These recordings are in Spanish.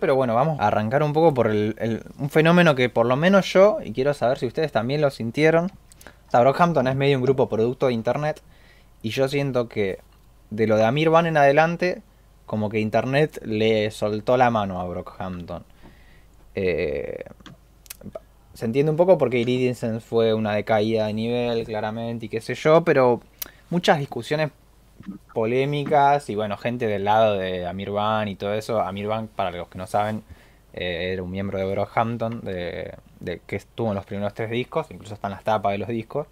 Pero bueno, vamos a arrancar un poco por el, un fenómeno que por lo menos yo, y quiero saber si ustedes también lo sintieron. O Brockhampton es medio un grupo producto de internet. Y yo siento que de lo de Amir Van en adelante, como que internet le soltó la mano a Brockhampton. Eh, se entiende un poco porque Iridium fue una decaída de nivel, claramente, y qué sé yo, pero muchas discusiones polémicas y bueno, gente del lado de Amir Van y todo eso. Amir Van, para los que no saben, eh, era un miembro de Brockhampton, de, que estuvo en los primeros tres discos, incluso están las tapas de los discos,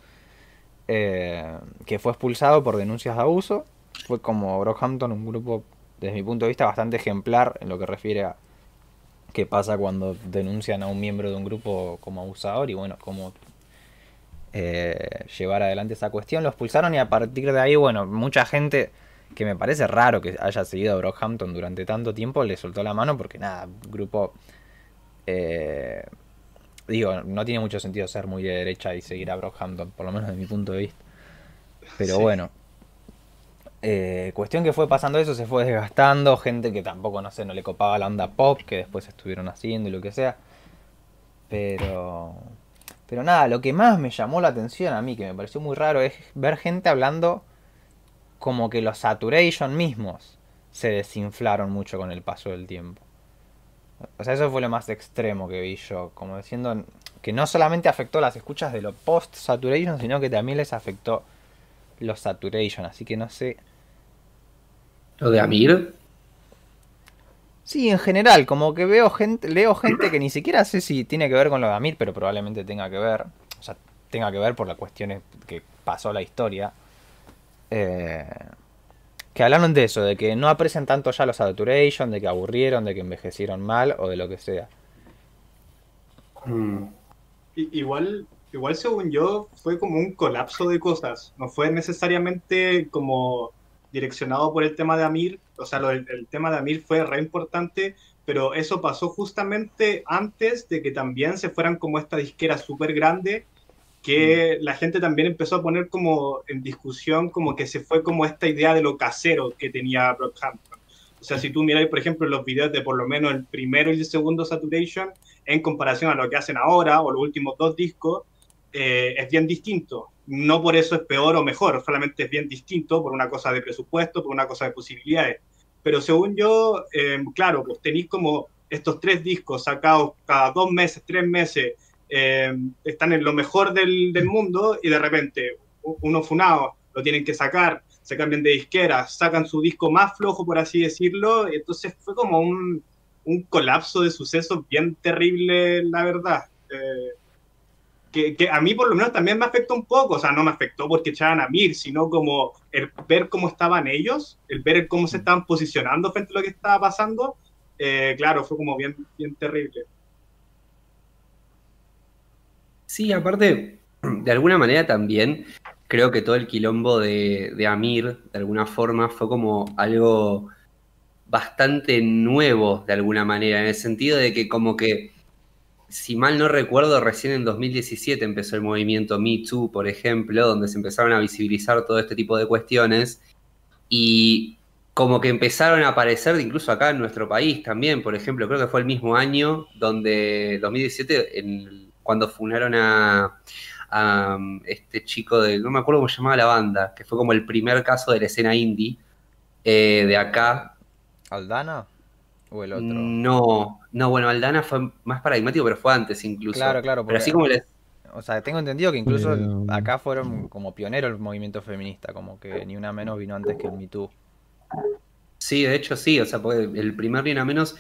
eh, que fue expulsado por denuncias de abuso. Fue como Brockhampton un grupo, desde mi punto de vista, bastante ejemplar en lo que refiere a qué pasa cuando denuncian a un miembro de un grupo como abusador y bueno, cómo eh, llevar adelante esa cuestión. Lo expulsaron y a partir de ahí, bueno, mucha gente que me parece raro que haya seguido a Brockhampton durante tanto tiempo le soltó la mano porque nada, grupo... Eh, digo, no tiene mucho sentido ser muy de derecha y seguir a Brockhampton, por lo menos desde mi punto de vista. Pero bueno. Eh, cuestión que fue pasando eso, se fue desgastando, gente que tampoco, no sé, no le copaba la onda pop, que después estuvieron haciendo y lo que sea. Pero... Pero nada, lo que más me llamó la atención a mí, que me pareció muy raro, es ver gente hablando como que los saturation mismos se desinflaron mucho con el paso del tiempo. O sea, eso fue lo más extremo que vi yo, como diciendo que no solamente afectó las escuchas de los post-saturation, sino que también les afectó los saturation, así que no sé. ¿Lo de Amir? Sí, en general, como que veo gente, leo gente que ni siquiera sé si tiene que ver con lo de Amir, pero probablemente tenga que ver. O sea, tenga que ver por las cuestiones que pasó la historia. Eh, que hablaron de eso, de que no aprecian tanto ya los saturation, de que aburrieron, de que envejecieron mal o de lo que sea. Mm. Igual, igual según yo, fue como un colapso de cosas. No fue necesariamente como direccionado por el tema de Amir, o sea, el, tema de Amir fue re importante, pero eso pasó justamente antes de que también se fueran como esta disquera súper grande, que mm. la gente también empezó a poner como en discusión como que se fue como esta idea de lo casero que tenía Brockhampton. O sea, si tú miras, por ejemplo, los videos de por lo menos el primero y el segundo Saturation, en comparación a lo que hacen ahora, o los últimos dos discos, eh, es bien distinto no por eso es peor o mejor, solamente es bien distinto por una cosa de presupuesto, por una cosa de posibilidades. Pero según yo, eh, claro, pues tenéis como estos tres discos sacados cada dos meses, tres meses, eh, están en lo mejor del, mundo y de repente uno funado lo tienen que sacar, se cambian de disquera, sacan su disco más flojo, por así decirlo, y entonces fue como un, colapso de sucesos bien terrible, la verdad. Eh, que, a mí por lo menos también me afectó un poco, o sea, no me afectó porque echaban a Mir, sino como el ver cómo estaban ellos, el ver cómo se estaban posicionando frente a lo que estaba pasando, eh, claro, fue como bien, bien terrible. Sí, aparte, de alguna manera también creo que todo el quilombo de, de Amir, de alguna forma, fue como algo bastante nuevo, de alguna manera, en el sentido de que como que si mal no recuerdo, recién en 2017 empezó el movimiento Me Too, por ejemplo, donde se empezaron a visibilizar todo este tipo de cuestiones y como que empezaron a aparecer incluso acá en nuestro país también, por ejemplo, creo que fue el mismo año donde 2017, en, cuando funaron a, este chico de, no me acuerdo cómo se llamaba la banda, que fue como el primer caso de la escena indie eh, de acá. ¿Aldana? ¿O el otro? No, no, bueno, Aldana fue más paradigmático, pero fue antes incluso. Claro, claro. Pero así como les... O sea, tengo entendido que incluso acá fueron como pioneros el movimiento feminista, como que ni una menos vino antes que el Me Too. Sí, de hecho sí, o sea, el primer ni una menos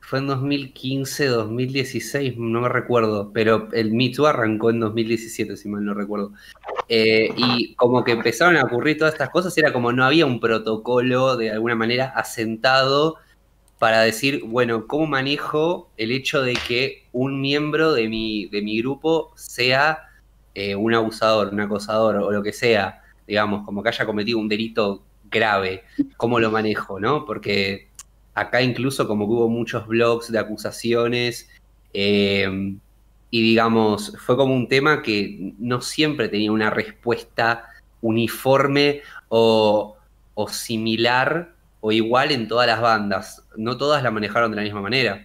fue en 2015, 2016, no me recuerdo, pero el Me Too arrancó en 2017, si mal no recuerdo. Eh, y como que empezaron a ocurrir todas estas cosas, era como no había un protocolo de alguna manera asentado para decir, bueno, ¿cómo manejo el hecho de que un miembro de mi, de mi grupo sea eh, un abusador, un acosador o lo que sea, digamos, como que haya cometido un delito grave? ¿Cómo lo manejo, no? Porque acá incluso como que hubo muchos blogs de acusaciones eh, y digamos, fue como un tema que no siempre tenía una respuesta uniforme o, o similar o igual en todas las bandas. No todas la manejaron de la misma manera.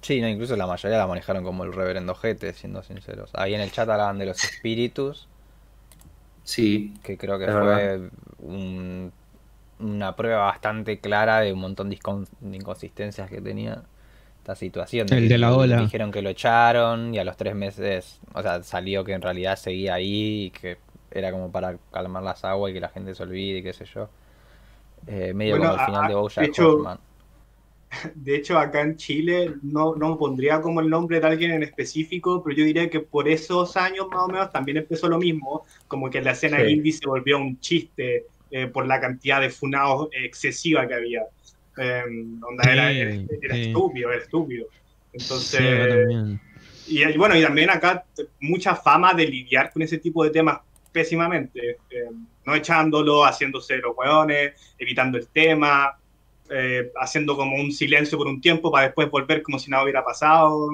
Sí, no, incluso la mayoría la manejaron como el reverendo Jete, siendo sinceros. Ahí en el chat hablaban de los espíritus, Sí, que creo que fue un- una prueba bastante clara de un montón de incon- de inconsistencias que tenía esta situación. El de la ola. Dijeron que lo echaron y a los tres meses, o sea, salió que en realidad seguía ahí y que era como para calmar las aguas y que la gente se olvide y qué sé yo. Eh, medio Bueno, como el final a- de Bojack de hecho, Horseman. De hecho, acá en Chile no, no pondría como el nombre de alguien en específico, pero yo diría que por esos años más o menos también empezó lo mismo, como que la escena Sí. indie se volvió un chiste eh, por la cantidad de funados excesiva que había. Eh, onda, Sí, era, era- era sí. estúpido, era estúpido. Entonces, y y bueno, y también acá mucha fama de lidiar con ese tipo de temas pésimamente, eh, no echándolo, haciéndose los hueones, evitando el tema, eh, haciendo como un silencio por un tiempo para después volver como si nada hubiera pasado.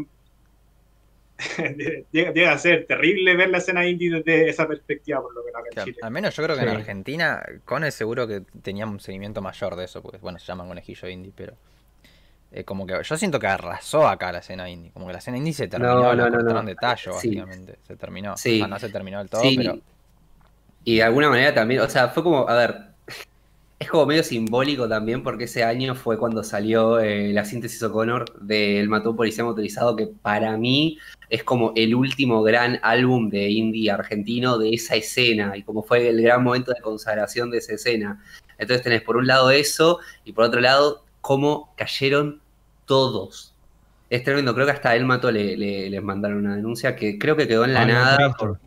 llega, llega a ser terrible ver la escena indie desde esa perspectiva, por lo menos acá en Claro, Chile. al menos yo creo que en. Argentina, Cone seguro que tenía un seguimiento mayor de eso, porque bueno, se llaman conejillo indie, pero eh, como que yo siento que arrasó acá la escena indie, como que la escena indie se terminó, No, no, no, no. de tallo, Sí. básicamente, se terminó. Sí. O sea, no se terminó del todo, Sí. pero Y de alguna manera también, o sea, fue como, a ver, es como medio simbólico también porque ese año fue cuando salió eh, la síntesis O'Connor del Mató Policía Motorizado, que para mí es como el último gran álbum de indie argentino de esa escena y como fue el gran momento de consagración de esa escena. Entonces tenés por un lado eso y por otro lado cómo cayeron todos. Es tremendo, creo que hasta él mató le, le- les mandaron una denuncia que creo que quedó en la nada por-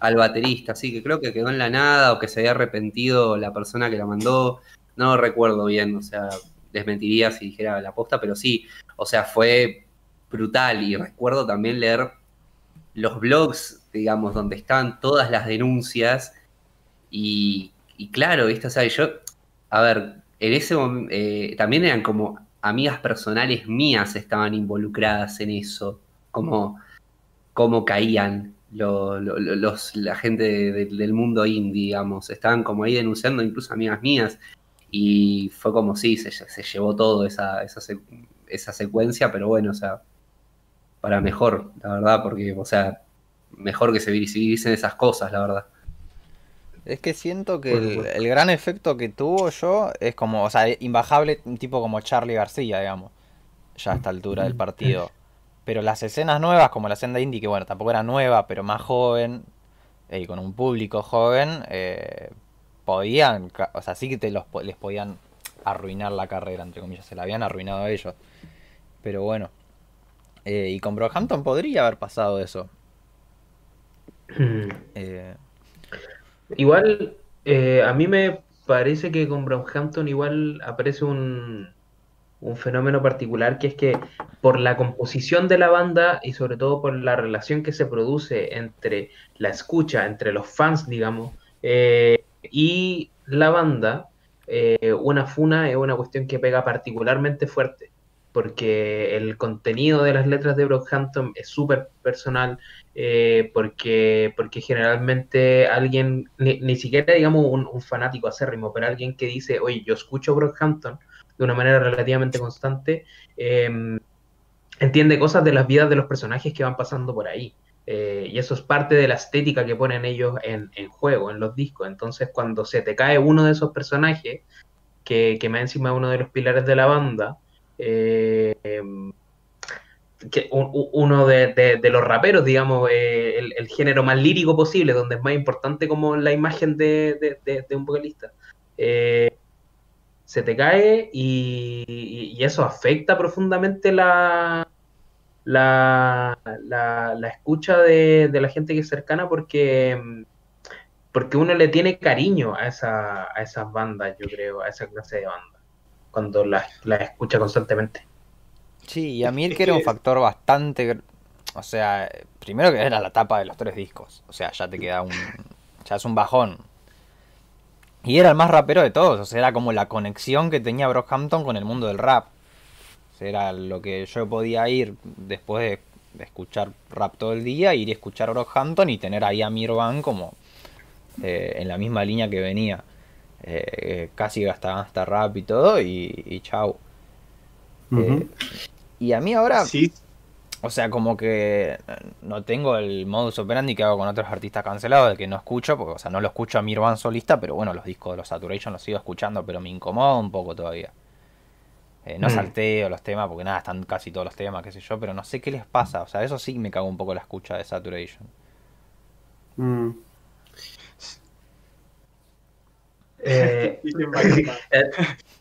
al baterista, sí, que creo que quedó en la nada o que se había arrepentido la persona que la mandó, no recuerdo bien, o sea, desmentiría si dijera la posta, pero sí, o sea, fue brutal. Y recuerdo también leer los blogs, digamos, donde estaban todas las denuncias y, claro, ¿viste? O sea, yo, a ver, en ese momento, también eran como amigas personales mías estaban involucradas en eso, como, como caían lo- lo- lo- los, la gente de- de- del mundo indie, digamos, estaban como ahí denunciando, incluso amigas mías, y fue como sí, se, se llevó todo esa, esa, esa secuencia, pero bueno, o sea, para mejor, la verdad, porque, o sea, mejor que se visibilicen esas cosas, la verdad. es que siento que el gran efecto que tuvo yo es como, o sea, imbajable, un tipo como Charlie García, digamos, ya a esta altura del partido. Pero las escenas nuevas, como la senda indie, que bueno, tampoco era nueva, pero más joven, eh, y con un público joven, eh, podían, o sea, sí que te los, les podían arruinar la carrera, entre comillas, se la habían arruinado a ellos. Pero bueno. Eh, y con Brockhampton podría haber pasado eso. Eh, Igual, a mí me parece que con Brockhampton igual aparece un, un fenómeno particular que es que por la composición de la banda y sobre todo por la relación que se produce entre la escucha, entre los fans, digamos, eh, y la banda, eh, una funa es una cuestión que pega particularmente fuerte, porque el contenido de las letras de Brockhampton es súper personal, eh, porque, porque generalmente alguien, ni, siquiera digamos un, un fanático acérrimo, pero alguien que dice, oye, yo escucho Brockhampton de una manera relativamente constante, eh, entiende cosas de las vidas de los personajes que van pasando por ahí. Eh, y eso es parte de la estética que ponen ellos en, en, juego, en los discos. Entonces, cuando se te cae uno de esos personajes, que, que más encima uno de los pilares de la banda, eh, que un, uno de, de, los raperos, digamos, eh, el, género más lírico posible, donde es más importante como la imagen de, de un vocalista. Se te cae y, y, eso afecta profundamente la, la, la, la escucha de, de, la gente que es cercana porque, porque uno le tiene cariño a, esa, a esas bandas, yo creo, a esa clase de bandas, cuando las la escucha constantemente. Sí, y a mí el que era un factor bastante... O sea, primero que era la tapa de los tres discos. O sea, ya te queda un... Ya es un bajón. Y era el más rapero de todos. O sea, era como la conexión que tenía Brockhampton con el mundo del rap. O sea, era lo que yo podía ir después de, escuchar rap todo el día, ir y escuchar Brockhampton y tener ahí a Mirvan como eh, en la misma línea que venía. eh, casi hasta, hasta rap y todo, y, y chau. Eh, y a mí ahora, Sí, o sea, como que no tengo el modus operandi que hago con otros artistas cancelados, de que no escucho, porque, o sea, no lo escucho a mi Van solista, pero bueno, los discos de los Saturation los sigo escuchando, pero me incomoda un poco todavía. Eh, no Mm. salteo los temas, porque nada, están casi todos los temas, qué sé yo, pero no sé qué les pasa, o sea, eso sí me cago un poco la escucha de Saturation. Mm. Eh.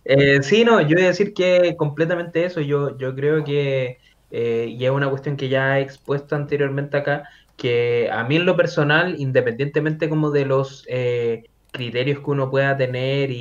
Eh, sí, no, yo voy a decir que completamente eso. Yo, yo creo que, eh, y es una cuestión que ya he expuesto anteriormente acá, que a mí en lo personal, independientemente como de los eh, criterios que uno pueda tener y,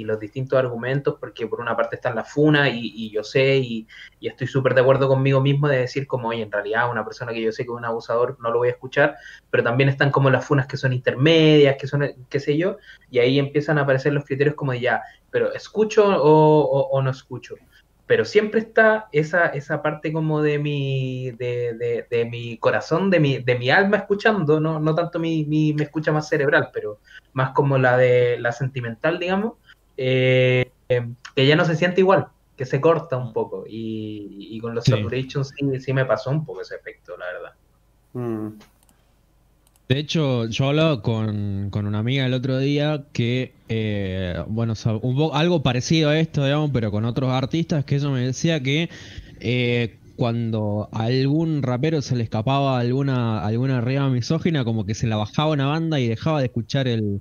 y- los distintos argumentos, porque por una parte están las funas y, y yo sé y, estoy súper de acuerdo conmigo mismo de decir como, oye, en realidad una persona que yo sé que es un abusador no lo voy a escuchar, pero también están como las funas que son intermedias, que son, qué sé yo, y ahí empiezan a aparecer los criterios como de ya, pero escucho o- o no escucho. Pero siempre está esa, esa parte como de mi, de, de- de mi corazón, de mi, de mi alma escuchando, no, no tanto mi, mi, me escucha más cerebral, pero más como la de la sentimental, digamos, eh, eh, que ya no se siente igual, que se corta un poco. Y, y con los Sí. Saturation sí, sí me pasó un poco ese efecto, la verdad. Mm. De hecho, yo hablaba con, con una amiga el otro día que, eh, bueno, un algo parecido a esto, digamos, pero con otros artistas, que ella me decía que eh, cuando a algún rapero se le escapaba alguna, alguna rima misógina, como que se la bajaba una banda y dejaba de escuchar el,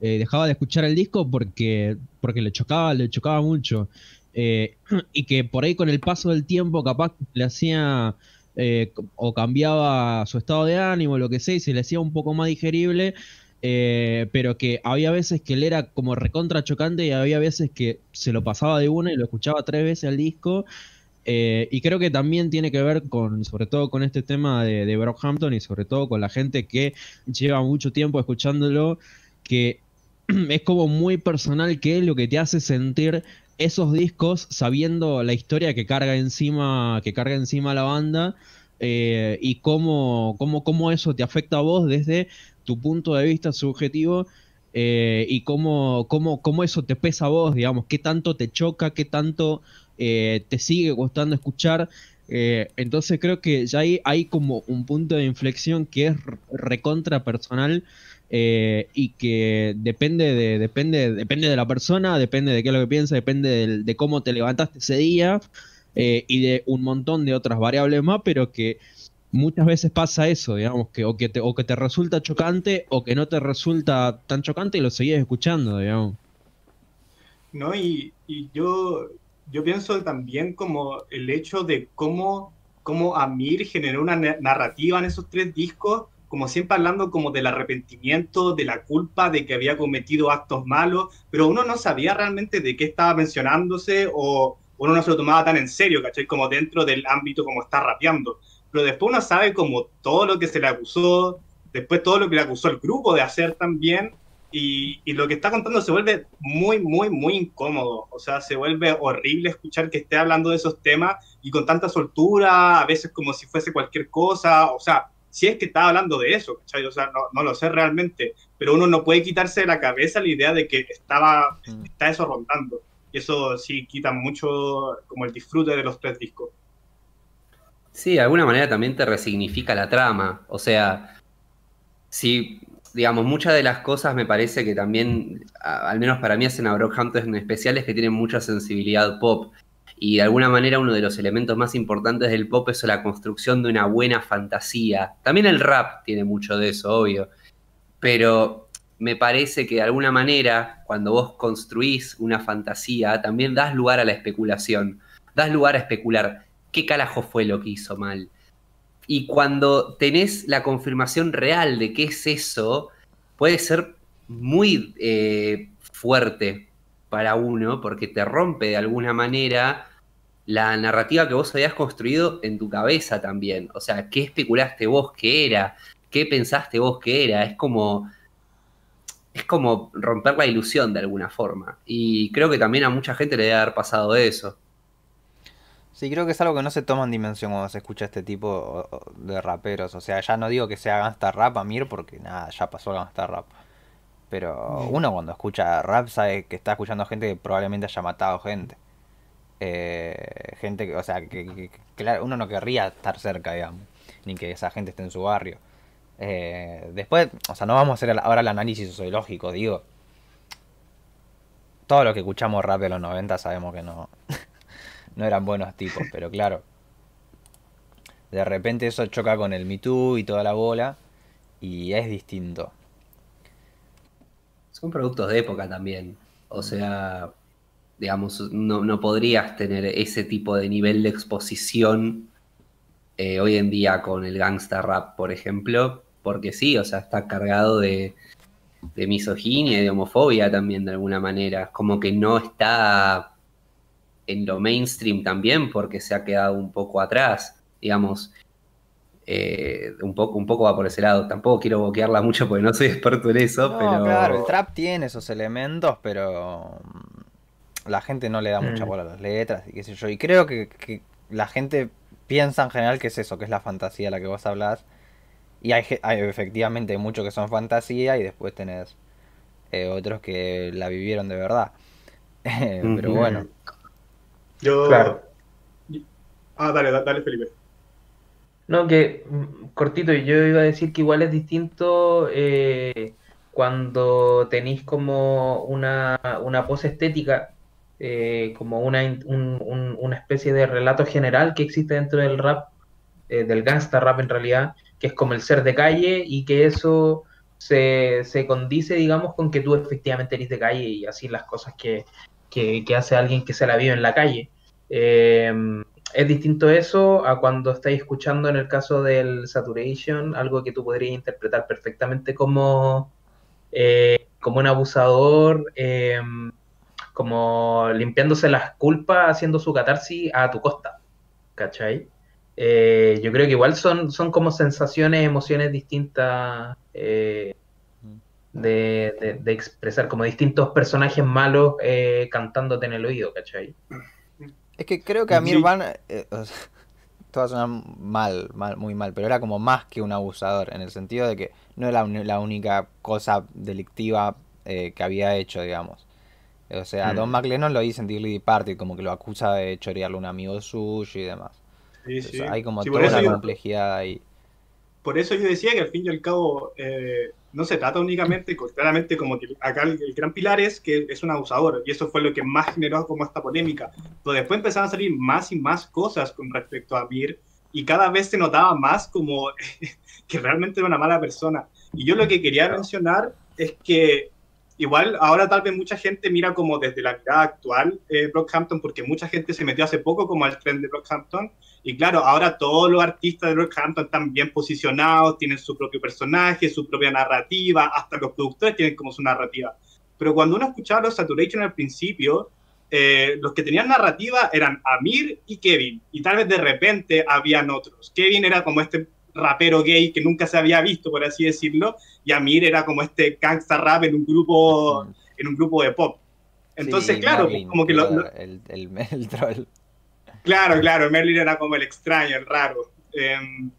eh, dejaba de escuchar el disco porque, porque le chocaba, le chocaba mucho. Y que por ahí con el paso del tiempo capaz le hacía eh, o cambiaba su estado de ánimo, lo que sea, y se le hacía un poco más digerible, eh, pero que había veces que él era como recontra chocante y había veces que se lo pasaba de una y lo escuchaba tres veces al disco. eh, y creo que también tiene que ver con, sobre todo con este tema de, de Brockhampton y sobre todo con la gente que lleva mucho tiempo escuchándolo, que es como muy personal que es lo que te hace sentir esos discos sabiendo la historia que carga encima, que carga encima la banda eh, y cómo, cómo, cómo eso te afecta a vos desde tu punto de vista subjetivo eh, y cómo, cómo, cómo eso te pesa a vos, digamos, qué tanto te choca, qué tanto eh, te sigue costando escuchar. Entonces creo que ya hay, hay como un punto de inflexión que es recontra personal eh, y que depende de, depende, depende de la persona, depende de qué es lo que piensa, depende de cómo te levantaste ese día eh, y de un montón de otras variables más, pero que muchas veces pasa eso, digamos, que o que te, o que te resulta chocante o que no te resulta tan chocante y lo seguís escuchando, digamos. ¿no? Y, y yo, yo pienso también como el hecho de cómo, cómo Amir generó una na- narrativa en esos tres discos, como siempre hablando como del arrepentimiento, de la culpa, de que había cometido actos malos, pero uno no sabía realmente de qué estaba mencionándose o uno no se lo tomaba tan en serio, ¿cachai? Como dentro del ámbito como está rapeando. Pero después uno sabe como todo lo que se le acusó, después todo lo que le acusó el grupo de hacer también, y, y lo que está contando se vuelve muy, muy, muy incómodo. O sea, se vuelve horrible escuchar que esté hablando de esos temas y con tanta soltura, a veces como si fuese cualquier cosa. O sea, si es que está hablando de eso, ¿cachai? O sea, no, no lo sé realmente, pero uno no puede quitarse de la cabeza la idea de que estaba, Mm. está eso rondando. Y eso sí quita mucho como el disfrute de los tres discos. Sí, de alguna manera también te resignifica la trama. O sea, si, digamos, muchas de las cosas me parece que también, al menos para mí, hacen a Brockhampton en especial es que tienen mucha sensibilidad pop. Y de alguna manera uno de los elementos más importantes del pop es la construcción de una buena fantasía. También el rap tiene mucho de eso, obvio. Pero me parece que de alguna manera, cuando vos construís una fantasía, también das lugar a la especulación. Das lugar a especular qué carajo fue lo que hizo mal. Y cuando tenés la confirmación real de qué es eso, puede ser muy eh, fuerte para uno, porque te rompe de alguna manera la narrativa que vos habías construido en tu cabeza también. O sea, ¿qué especulaste vos que era? ¿Qué pensaste vos que era? Es como. Es como romper la ilusión de alguna forma. Y creo que también a mucha gente le debe haber pasado eso. Sí, creo que es algo que no se toma en dimensión cuando se escucha este tipo de raperos. O sea, ya no digo que sea gangsta rap, Amir, porque nada, ya pasó gangsta rap. Pero uno cuando escucha rap sabe que está escuchando gente que probablemente haya matado gente. Eh, gente que, o sea, que, uno no querría estar cerca, digamos, ni que esa gente esté en su barrio. Eh, después, o sea, no vamos a hacer ahora el análisis sociológico, digo. Todo lo que escuchamos rap de los 90 sabemos que no, no eran buenos tipos, pero claro. De repente eso choca con el Me Too y toda la bola y es distinto. Son productos de época también. O sea, digamos, no, podrías tener ese tipo de nivel de exposición eh, hoy en día con el gangsta rap, por ejemplo, porque sí, o sea, está cargado de, de misoginia y de homofobia también de alguna manera. Como que no está en lo mainstream también porque se ha quedado un poco atrás, digamos. Eh, un, poco, un poco va por ese lado. Tampoco quiero boquearla mucho porque no soy experto en eso, pero... Claro, el trap tiene esos elementos, pero la gente no le da mucha mm. bola a las letras y qué sé yo. Y creo que, la gente piensa en general que es eso, que es la fantasía a la que vos hablas. Y hay, hay efectivamente muchos que son fantasía y después tenés eh, otros que la vivieron de verdad. pero bueno. Yo... Claro. Ah, dale, dale, Felipe. No, que mm, cortito, yo iba a decir que igual es distinto eh, cuando tenéis como una, una pose estética, eh, como una, una especie de relato general que existe dentro del rap, eh, del gangsta rap en realidad, que es como el ser de calle y que eso se, se condice, digamos, con que tú efectivamente eres de calle y así las cosas que, que, hace alguien que se la vive en la calle. Eh, es distinto eso a cuando estáis escuchando en el caso del saturation, algo que tú podrías interpretar perfectamente como, eh, como un abusador, em, como limpiándose las culpas, haciendo su catarsis a tu costa. ¿Cachai? Eh, yo creo que igual son, son como sensaciones, emociones distintas eh, de, de, expresar, como distintos personajes malos cantándote en el oído, ¿cachai? Es que creo que Amir Van. Eh, todo suena mal, mal, muy mal, pero era como más que un abusador, en el sentido de que no era la única cosa delictiva eh, que había hecho, digamos. O sea, Don mm. McLennan lo dice en Dilly Party, como que lo acusa de chorearle a un amigo suyo y demás. hay como toda una complejidad ahí. Por eso yo decía que al fin y al cabo eh, no se trata únicamente, claramente como que acá el, gran pilar es que es un abusador y eso fue lo que más generó como esta polémica. Pero después empezaron a salir más y más cosas con respecto a Mir y cada vez se notaba más como que realmente era una mala persona. Y yo lo que quería mencionar es que igual ahora tal vez mucha gente mira como desde la mirada actual eh, Brockhampton porque mucha gente se metió hace poco como al tren de Brockhampton y claro, ahora todos los artistas de Rockhampton están bien posicionados, tienen su propio personaje, su propia narrativa, hasta los productores tienen como su narrativa. Pero cuando uno escuchaba los Saturation al principio, eh, los que tenían narrativa eran Amir y Kevin, y tal vez de repente habían otros. Kevin era como este rapero gay que nunca se había visto, por así decirlo, y Amir era como este gangsta rap en un grupo, en un grupo de pop. Entonces, claro, como que lo, el, el, el, troll. Claro, claro, Merlin era como el extraño, el raro. Em,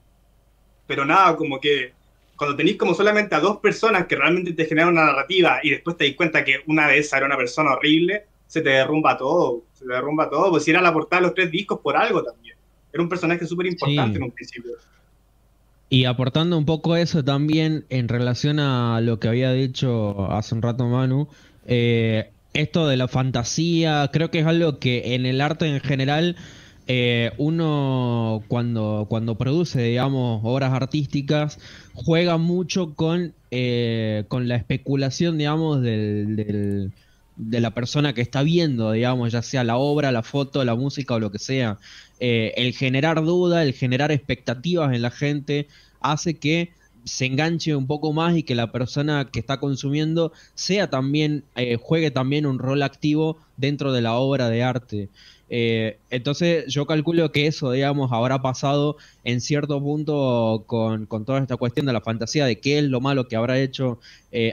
pero nada, como que cuando tenéis como solamente a dos personas que realmente te generan una narrativa y después te das cuenta que una de esas era una persona horrible, se te derrumba todo, se te derrumba todo, pues si era la portada de los tres discos por algo también. Era un personaje súper importante en un principio. Y aportando un poco eso también en relación a lo que había dicho hace un rato Manu, eh, esto de la fantasía, creo que es algo que en el arte en general eh, uno cuando, cuando produce, digamos, obras artísticas, juega mucho con, eh, con la especulación, digamos, del, de la persona que está viendo, digamos, ya sea la obra, la foto, la música o lo que sea. Eh, el generar duda, el generar expectativas en la gente, hace que se enganche un poco más y que la persona que está consumiendo sea también, eh, juegue también un rol activo dentro de la obra de arte. Eh, entonces yo calculo que eso, digamos, habrá pasado en cierto punto con, toda esta cuestión de la fantasía de qué es lo malo que habrá hecho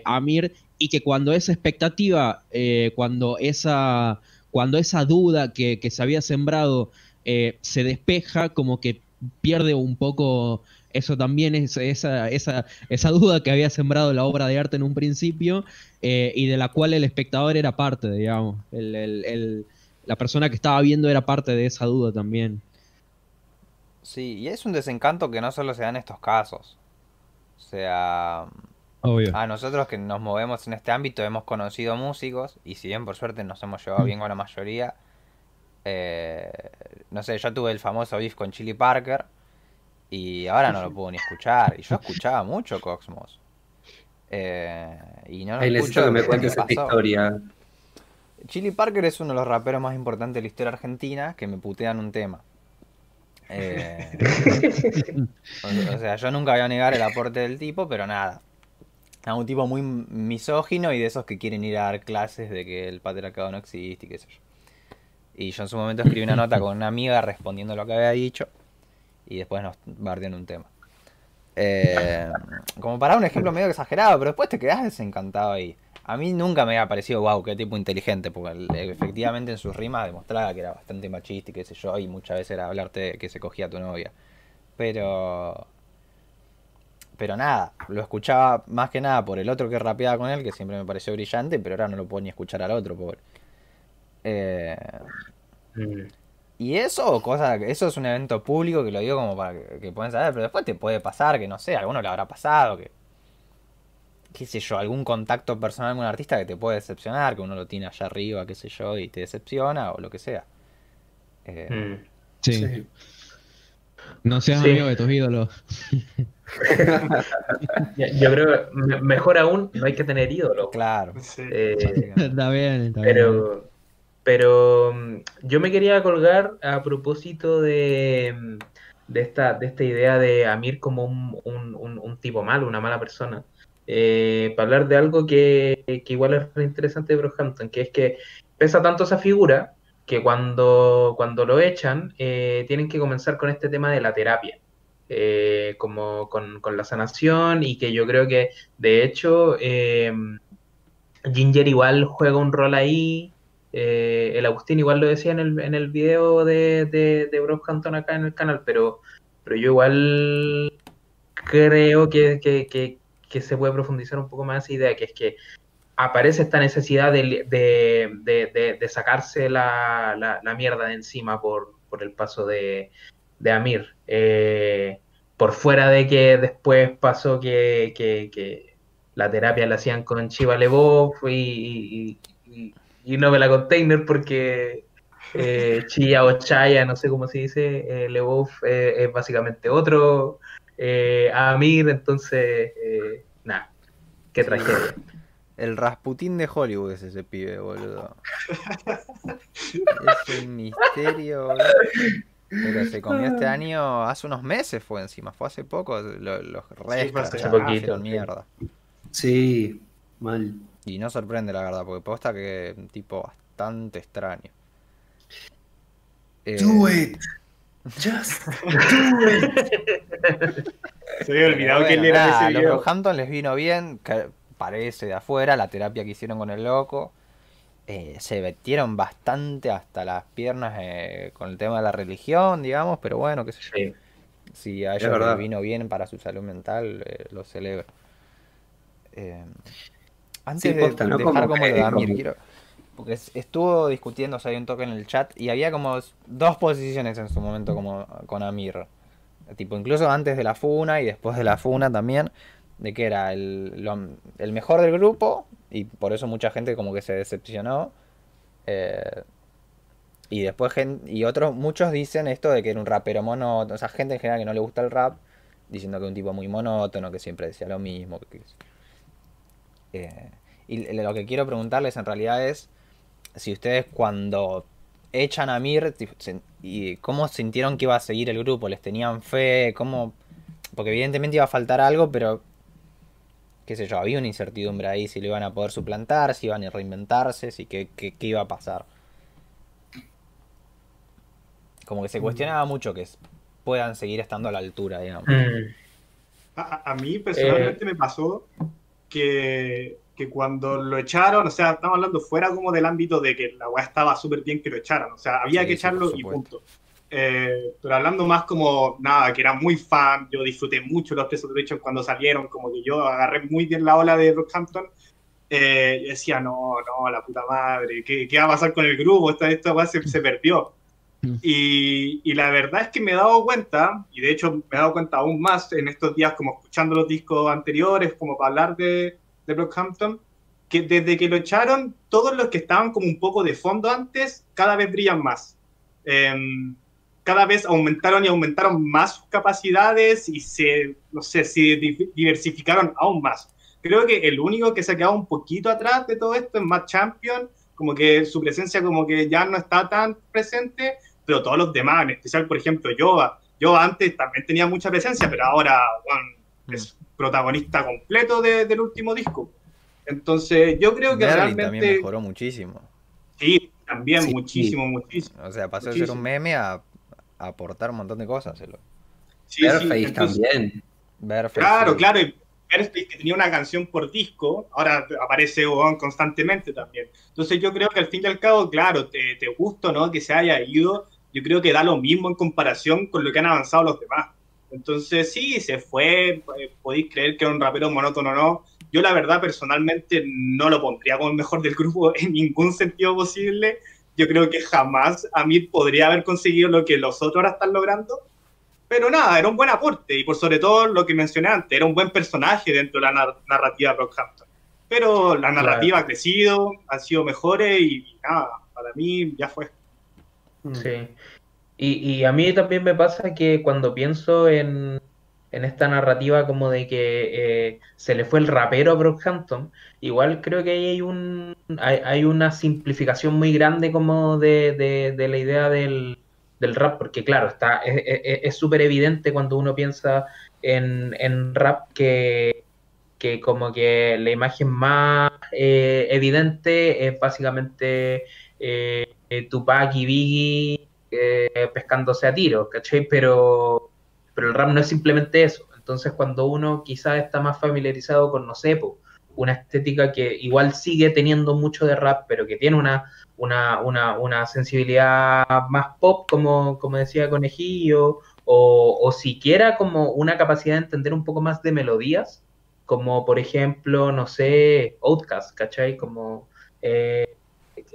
Amir y que cuando esa expectativa, cuando, esa, cuando esa duda que se había sembrado se despeja, como que pierde un poco eso también es esa, esa, esa duda que había sembrado la obra de arte en un principio eh, y de la cual el espectador era parte, digamos. El, el, el, la persona que estaba viendo era parte de esa duda también. Sí, y es un desencanto que no solo se da en estos casos. O sea, Obvio. a nosotros que nos movemos en este ámbito hemos conocido músicos y si bien por suerte nos hemos llevado bien con la mayoría, eh, no sé, yo tuve el famoso beef con Chili Parker y ahora no lo puedo ni escuchar. Y yo escuchaba mucho Cosmos. Eh, y no lo Ahí escucho que me cuentes esta historia. Chili Parker es uno de los raperos más importantes de la historia argentina que me putean un tema. Eh, o, o sea, yo nunca voy a negar el aporte del tipo, pero nada. Es un tipo muy misógino y de esos que quieren ir a dar clases de que el patriarcado no existe y qué sé yo. Y yo en su momento escribí una nota con una amiga respondiendo lo que había dicho y después nos bardean un tema. Eh, como para un ejemplo medio exagerado, pero después te quedas desencantado ahí. A mí nunca me había parecido, wow, qué tipo inteligente, porque efectivamente en sus rimas demostraba que era bastante machista y qué sé yo, y muchas veces era hablarte de que se cogía a tu novia. Pero... Pero nada, lo escuchaba más que nada por el otro que rapeaba con él, que siempre me pareció brillante, pero ahora no lo puedo ni escuchar al otro, pobre. Eh, Mm. y eso, cosa, eso es un evento público que lo digo como para que, que puedan saber, pero después te puede pasar, que no sé, a alguno le habrá pasado, que, qué sé yo, algún contacto personal con un artista que te puede decepcionar, que uno lo tiene allá arriba, qué sé yo, y te decepciona, o lo que sea. Eh, Mm. Sí. Sí. No seas Sí. amigo de tus ídolos. Yo creo mejor aún, no hay que tener ídolo. Claro. Sí. Eh, básicamente. está bien, está bien. Pero, pero mm, yo me quería colgar a propósito de, mm, de esta, de esta idea de Amir como un, un- tipo malo, una mala persona. Eh, para hablar de algo que, que igual es re interesante de Brockhampton, que es que pesa tanto esa figura que cuando, cuando lo echan, eh, tienen que comenzar con este tema de la terapia. eh, como con, con la sanación y que yo creo que de hecho Ginger igual juega un rol ahí. Eh, el Agustín igual lo decía en el, en el video de, de, de Brockhampton acá en el canal, pero, pero yo igual creo que, que, que, que se puede profundizar un poco más esa idea, que es que aparece esta necesidad de, de, de, sacarse la, la, mierda de encima por, por el paso de, Amir. Eh, por fuera de que después pasó que, la terapia la hacían con Chiva Lebov y, y- no me la container porque eh, Chia o Chaya, no sé cómo se dice, eh, eh, es básicamente otro eh, Amir, entonces, eh, nada, qué Sí. tragedia. El Rasputín de Hollywood es ese pibe, boludo. Es un misterio, boludo. Pero se comió este año, hace unos meses fue encima, fue hace poco, lo- los re fue hace escracharon, poquito, sí. mierda. Sí, mal. Y no sorprende la verdad, porque posta que es un tipo bastante extraño. Eh, it. Just do it. Se había olvidado pero que él bueno, era nada, ese a los video. Roehampton les vino bien, que parece de afuera, la terapia que hicieron con el loco. Eh, se metieron bastante hasta las piernas eh, con el tema de la religión, digamos, pero bueno, qué sé yo. Sí. Si a ellos les vino bien para su salud mental, eh, lo celebro. Antes Sí, de, ¿no? de dejar Como de Amir, como- quiero- porque es- estuvo discutiendo, o hay un toque en el chat, y había como dos posiciones en su momento como con Amir. Tipo, incluso antes de la funa y después de la funa también, de que era el, lo- el mejor del grupo, y por eso mucha gente como que se decepcionó. Eh, y después y otros, muchos dicen esto de que era un rapero monótono, o sea, gente en general que no le gusta el rap, diciendo que es un tipo muy monótono, que siempre decía lo mismo. que- Eh, y lo que quiero preguntarles en realidad es si ustedes cuando echan a Mir, y cómo sintieron que iba a seguir el grupo, les tenían fe, cómo... Porque evidentemente iba a faltar algo, pero qué sé yo, había una incertidumbre ahí si lo iban a poder suplantar, si iban a reinventarse, si qué, qué, qué iba a pasar. Como que se cuestionaba mucho que puedan seguir estando a la altura, digamos. Mm, A, mí personalmente me pasó que, que cuando lo echaron, o sea, estamos hablando fuera como del ámbito de que la weá estaba súper bien que lo echaran, o sea, había Sí, que echarlo y punto. Eh, pero hablando más como, nada, que era muy fan, yo disfruté mucho los Tres Rachel cuando salieron, como que yo agarré muy bien la ola de Rockhampton. Eh, decía, no, no, la puta madre, ¿qué, qué va a pasar con el grupo? Esta, esta se, se perdió. Mm. Y, y, la verdad es que me he dado cuenta, y de hecho me he dado cuenta aún más en estos días, como escuchando los discos anteriores, como para hablar de, de Brockhampton, que desde que lo echaron, todos los que estaban como un poco de fondo antes, cada vez brillan más. Eh, cada vez aumentaron y aumentaron más sus capacidades y se, se diversificaron aún más. Creo que el único que se ha quedado un poquito atrás de todo esto es Matt Champion, como que su presencia como que ya no está tan presente, pero todos los demás, en especial, por ejemplo, Yoba. Yo antes también tenía mucha presencia, pero ahora es protagonista completo de, del último disco. Entonces, yo creo que Merlin realmente... también mejoró muchísimo. Sí, también Sí. muchísimo, muchísimo. O sea, pasó de ser un meme a, a aportar un montón de cosas. Sí, sí, Fairface entonces- también. Bareface, Claro, sí. claro. Y que tenía una canción por disco, ahora aparece constantemente también. Entonces yo creo que al fin y al cabo, claro, te, te gusta no que se haya ido, yo creo que da lo mismo en comparación con lo que han avanzado los demás. Entonces sí, se fue, eh, podéis creer que era un rapero monótono o no. Yo la verdad personalmente no lo pondría como el mejor del grupo en ningún sentido posible. Yo creo que jamás Amir podría haber conseguido lo que los otros ahora están logrando. Pero nada, era un buen aporte y por sobre todo lo que mencioné antes, era un buen personaje dentro de la nar- narrativa de Brockhampton. Pero la narrativa ha crecido, han sido mejores y, y nada, para mí ya fue. Sí. Y, a mí también me pasa que cuando pienso en, en esta narrativa como de que eh, se le fue el rapero a Brockhampton, igual creo que ahí hay un hay, hay una simplificación muy grande como de, de- la idea del, del rap, porque claro, está, es- es es súper evidente cuando uno piensa en, en rap que, que como que la imagen más eh, evidente es básicamente eh, eh, Tupac y Biggie eh, pescándose a tiros, ¿cachai? Pero, pero el rap no es simplemente eso. Entonces, cuando uno quizás está más familiarizado con, no sé, una estética que igual sigue teniendo mucho de rap, pero que tiene una, una, una, una sensibilidad más pop, como, como decía Conejillo, o, o siquiera como una capacidad de entender un poco más de melodías, como por ejemplo, no sé, Outkast, ¿cachai? Como eh,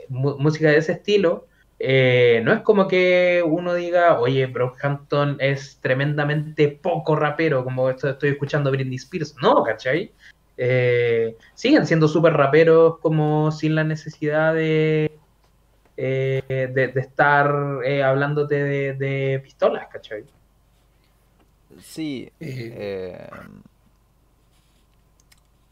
música de ese estilo, eh, no es como que uno diga, oye, Brockhampton es tremendamente poco rapero, como esto estoy escuchando Britney Spears. No, ¿cachai? Eh, siguen siendo súper raperos como sin la necesidad de, eh, de, de estar eh, hablándote de, de pistolas, ¿cachai? Sí.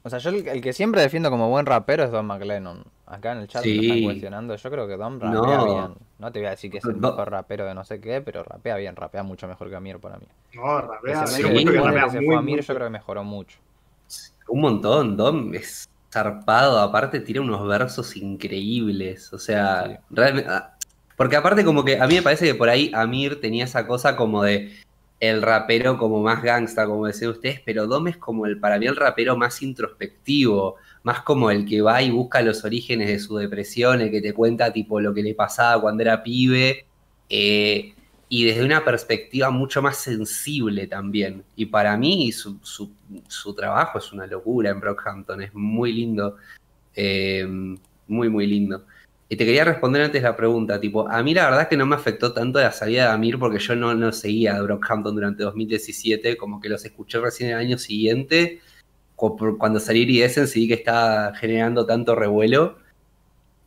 O sea, yo el, el que siempre defiendo como buen rapero es Don McLennan. Acá en el chat Sí. están cuestionando. Yo creo que Don rapea No. bien. No te voy a decir que es el mejor rapero de no sé qué, pero rapea bien, rapea mucho mejor que Amir para mí. No, rapea, sí, que rapea se muy, fue Amir, yo creo que mejoró mucho. un montón, Dom es zarpado, aparte tira unos versos increíbles, o sea, Sí. realmente... ah, Porque aparte como que a mí me parece que por ahí Amir tenía esa cosa como de el rapero como más gangsta, como decían ustedes, pero Dom es como el, para mí el rapero más introspectivo, más como el que va y busca los orígenes de su depresión, el que te cuenta tipo lo que le pasaba cuando era pibe, eh, y desde una perspectiva mucho más sensible también. Y para mí su, su- su trabajo es una locura en Brockhampton, es muy lindo, eh, muy, muy lindo. Y te quería responder antes la pregunta, tipo, a mí la verdad es que no me afectó tanto la salida de Amir porque yo no, no seguía a Brockhampton durante 2017, como que los escuché recién el año siguiente, cuando salí Iridescence y vi que estaba generando tanto revuelo.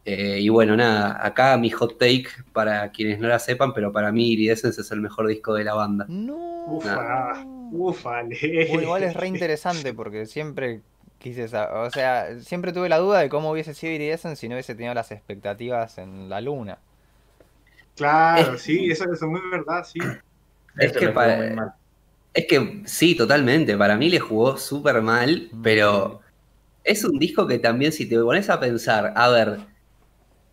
Eh, y bueno, nada, acá mi hot take para quienes no la sepan, pero para mí Iridescence es el mejor disco de la banda. No. Ufa, ufale. Bueno, igual es re interesante porque siempre quise saber, o sea, siempre tuve la duda de cómo hubiese sido Iridescence si no hubiese tenido las expectativas en la luna. Claro, sí, eso, eso es muy verdad, sí. Es que para- fue muy mal. Es que sí, totalmente. Para mí le jugó súper mal, Mm, pero es un disco que también, si te pones a pensar, a ver,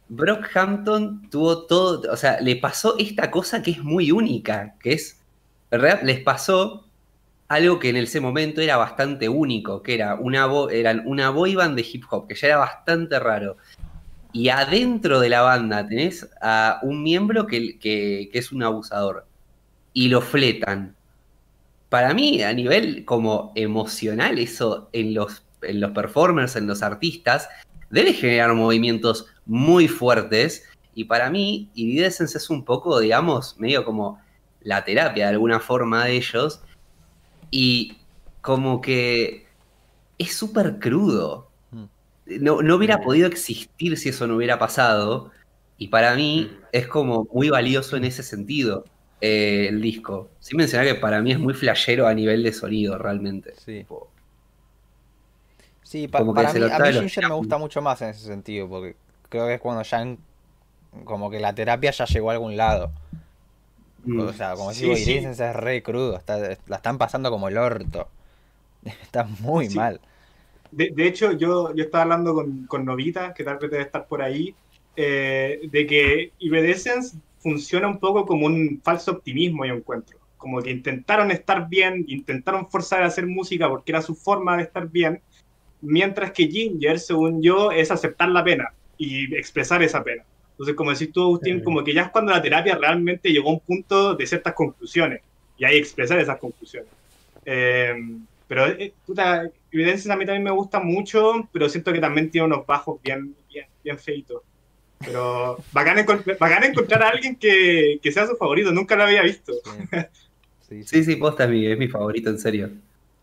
Brockhampton tuvo todo, o sea, le pasó esta cosa que es muy única, que es, les pasó algo que en ese momento era bastante único, que era una, bo- eran una boy band de hip hop, que ya era bastante raro. y adentro de la banda tenés a un miembro que, que, que es un abusador y lo fletan. Para mí, a nivel como emocional, eso en los, en los performers, en los artistas, debe generar movimientos muy fuertes. Y para mí, Iridescence es un poco, digamos, medio como la terapia de alguna forma de ellos. Y como que es súper crudo. Mm. No, no hubiera podido existir si eso no hubiera pasado. Y para mí es como muy valioso en ese sentido eh, el disco. Sin mencionar que para mí es muy flashero a nivel de sonido, realmente. Sí. Sí, pa- Como que para se mí, a mí Ginger me gusta mucho más en ese sentido, porque creo que es cuando ya en- como que la terapia ya llegó a algún lado. Mm. O sea, como Sí, digo, sí. Iridescence es re crudo, está, la están pasando como el orto. Está muy Sí. mal. De, de hecho, yo, yo estaba hablando con, con Novita, que tal vez debe estar por ahí, eh, de que Iridescence funciona un poco como un falso optimismo, yo encuentro. Como que intentaron estar bien, intentaron forzar a hacer música porque era su forma de estar bien, mientras que Ginger, según yo, es aceptar la pena y expresar esa pena. Entonces, como decís tú, Agustín, Sí. como que ya es cuando la terapia realmente llegó a un punto de ciertas conclusiones y hay que expresar esas conclusiones. Eh, pero, eh, puta, Evidencias a mí también me gusta mucho, pero siento que también tiene unos bajos bien, bien, bien feitos. Pero bacán, encont- bacán encontrar a alguien que, que sea su favorito, nunca lo había visto. Sí, sí, sí. Posta es mi, es mi favorito, en serio.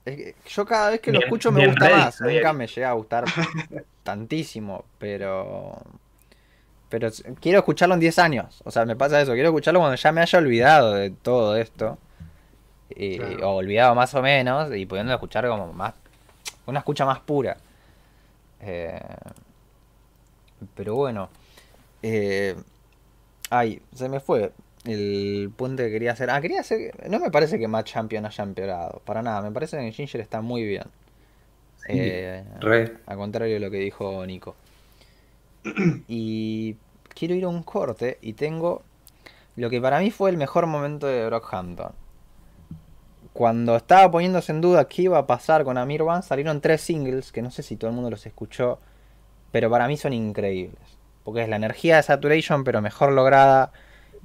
Es que yo cada vez que lo escucho me gusta más. Nunca me llega a gustar tantísimo, pero. Pero quiero escucharlo en 10 años. O sea, me pasa eso. Quiero escucharlo cuando ya me haya olvidado de todo esto. Y- Claro. O olvidado más o menos. Y pudiendo escuchar como más. Una escucha más pura. Eh, pero bueno. Eh, ay, se me fue el punto que quería hacer. Ah, quería hacer. No me parece que Matt Champion haya empeorado. Para nada. Me parece que Ginger está muy bien. Eh, Re. a contrario de lo que dijo Nico. Y quiero ir a un corte y tengo lo que para mí fue el mejor momento de Brockhampton. Cuando estaba poniéndose en duda qué iba a pasar con Amir Van, salieron tres singles que no sé si todo el mundo los escuchó, pero para mí son increíbles. Porque es la energía de Saturation, pero mejor lograda,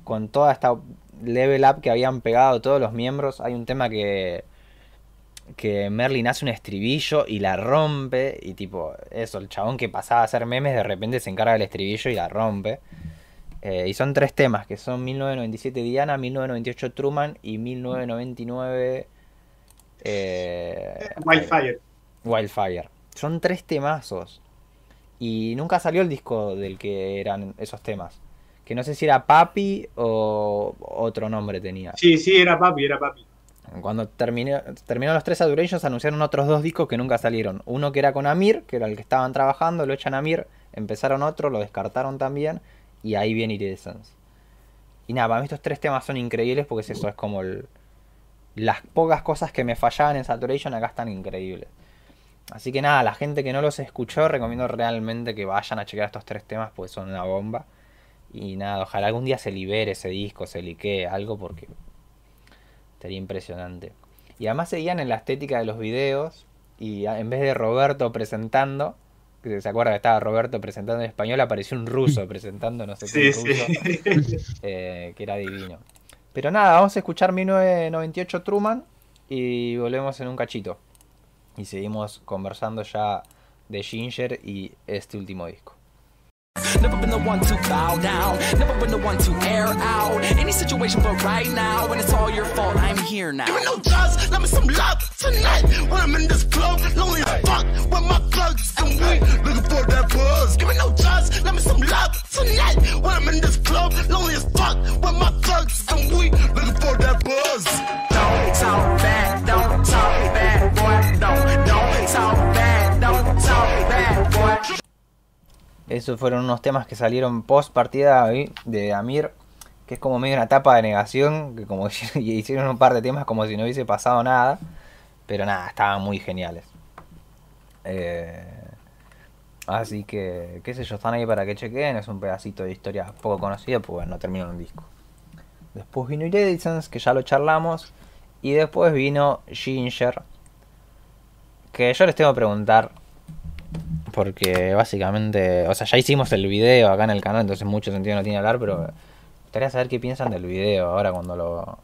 con toda esta level up que habían pegado todos los miembros. Hay un tema que, que Merlin hace un estribillo y la rompe. Y tipo, eso, el chabón que pasaba a hacer memes de repente se encarga del estribillo y la rompe. Eh, y son tres temas, que son 1997 Diana, 1998 Truman y 1999 eh, Wildfire. Wildfire. Son tres temazos. Y nunca salió el disco del que eran esos temas. Que no sé si era Papi o otro nombre tenía. Sí, sí, era papi, era papi. Cuando terminé, terminaron los tres Saturations anunciaron otros dos discos que nunca salieron. Uno que era con Amir, que era el que estaban trabajando, lo echan a Amir, empezaron otro, lo descartaron también, y ahí viene Iridescence. Y nada, para mí estos tres temas son increíbles porque es eso, es como el- las pocas cosas que me fallaban en Saturation acá están increíbles. Así que nada, la gente que no los escuchó, recomiendo realmente que vayan a chequear estos tres temas porque son una bomba. Y nada, ojalá algún día se libere ese disco, se liquee algo porque Sería impresionante. Y además seguían en la estética de los videos. Y en vez de Roberto presentando, que se acuerda que estaba Roberto presentando en español, apareció un ruso presentando, no sé qué Sí, ruso, sí. eh, que era divino. Pero nada, vamos a escuchar 1998 Truman y volvemos en un cachito. Y seguimos conversando ya de Ginger y este último disco. Never been the one to bow down. Never been the one to air out any situation, but right now, when it's all your fault, I'm here now. Give me no trust, let me some love tonight. When I'm in this club, lonely as fuck with my thugs and we looking for that buzz. Give me no trust, let me some love tonight. When I'm in this club, lonely as fuck with my thugs and we looking for that buzz. Don't talk bad, don't talk bad, boy. Esos fueron unos temas que salieron post partida de Amir, que es como medio una etapa de negación, que como hicieron un par de temas como si no hubiese pasado nada, pero nada, estaban muy geniales. Eh, así que, qué sé yo, están ahí para que chequen, es un pedacito de historia poco conocida, pues bueno, no terminó un disco. Después vino Iridescence, que ya lo charlamos, y después vino Ginger, que yo les tengo que preguntar, Porque básicamente, o sea, ya hicimos el video acá en el canal, entonces mucho sentido no tiene hablar, pero gustaría saber qué piensan del video ahora cuando lo...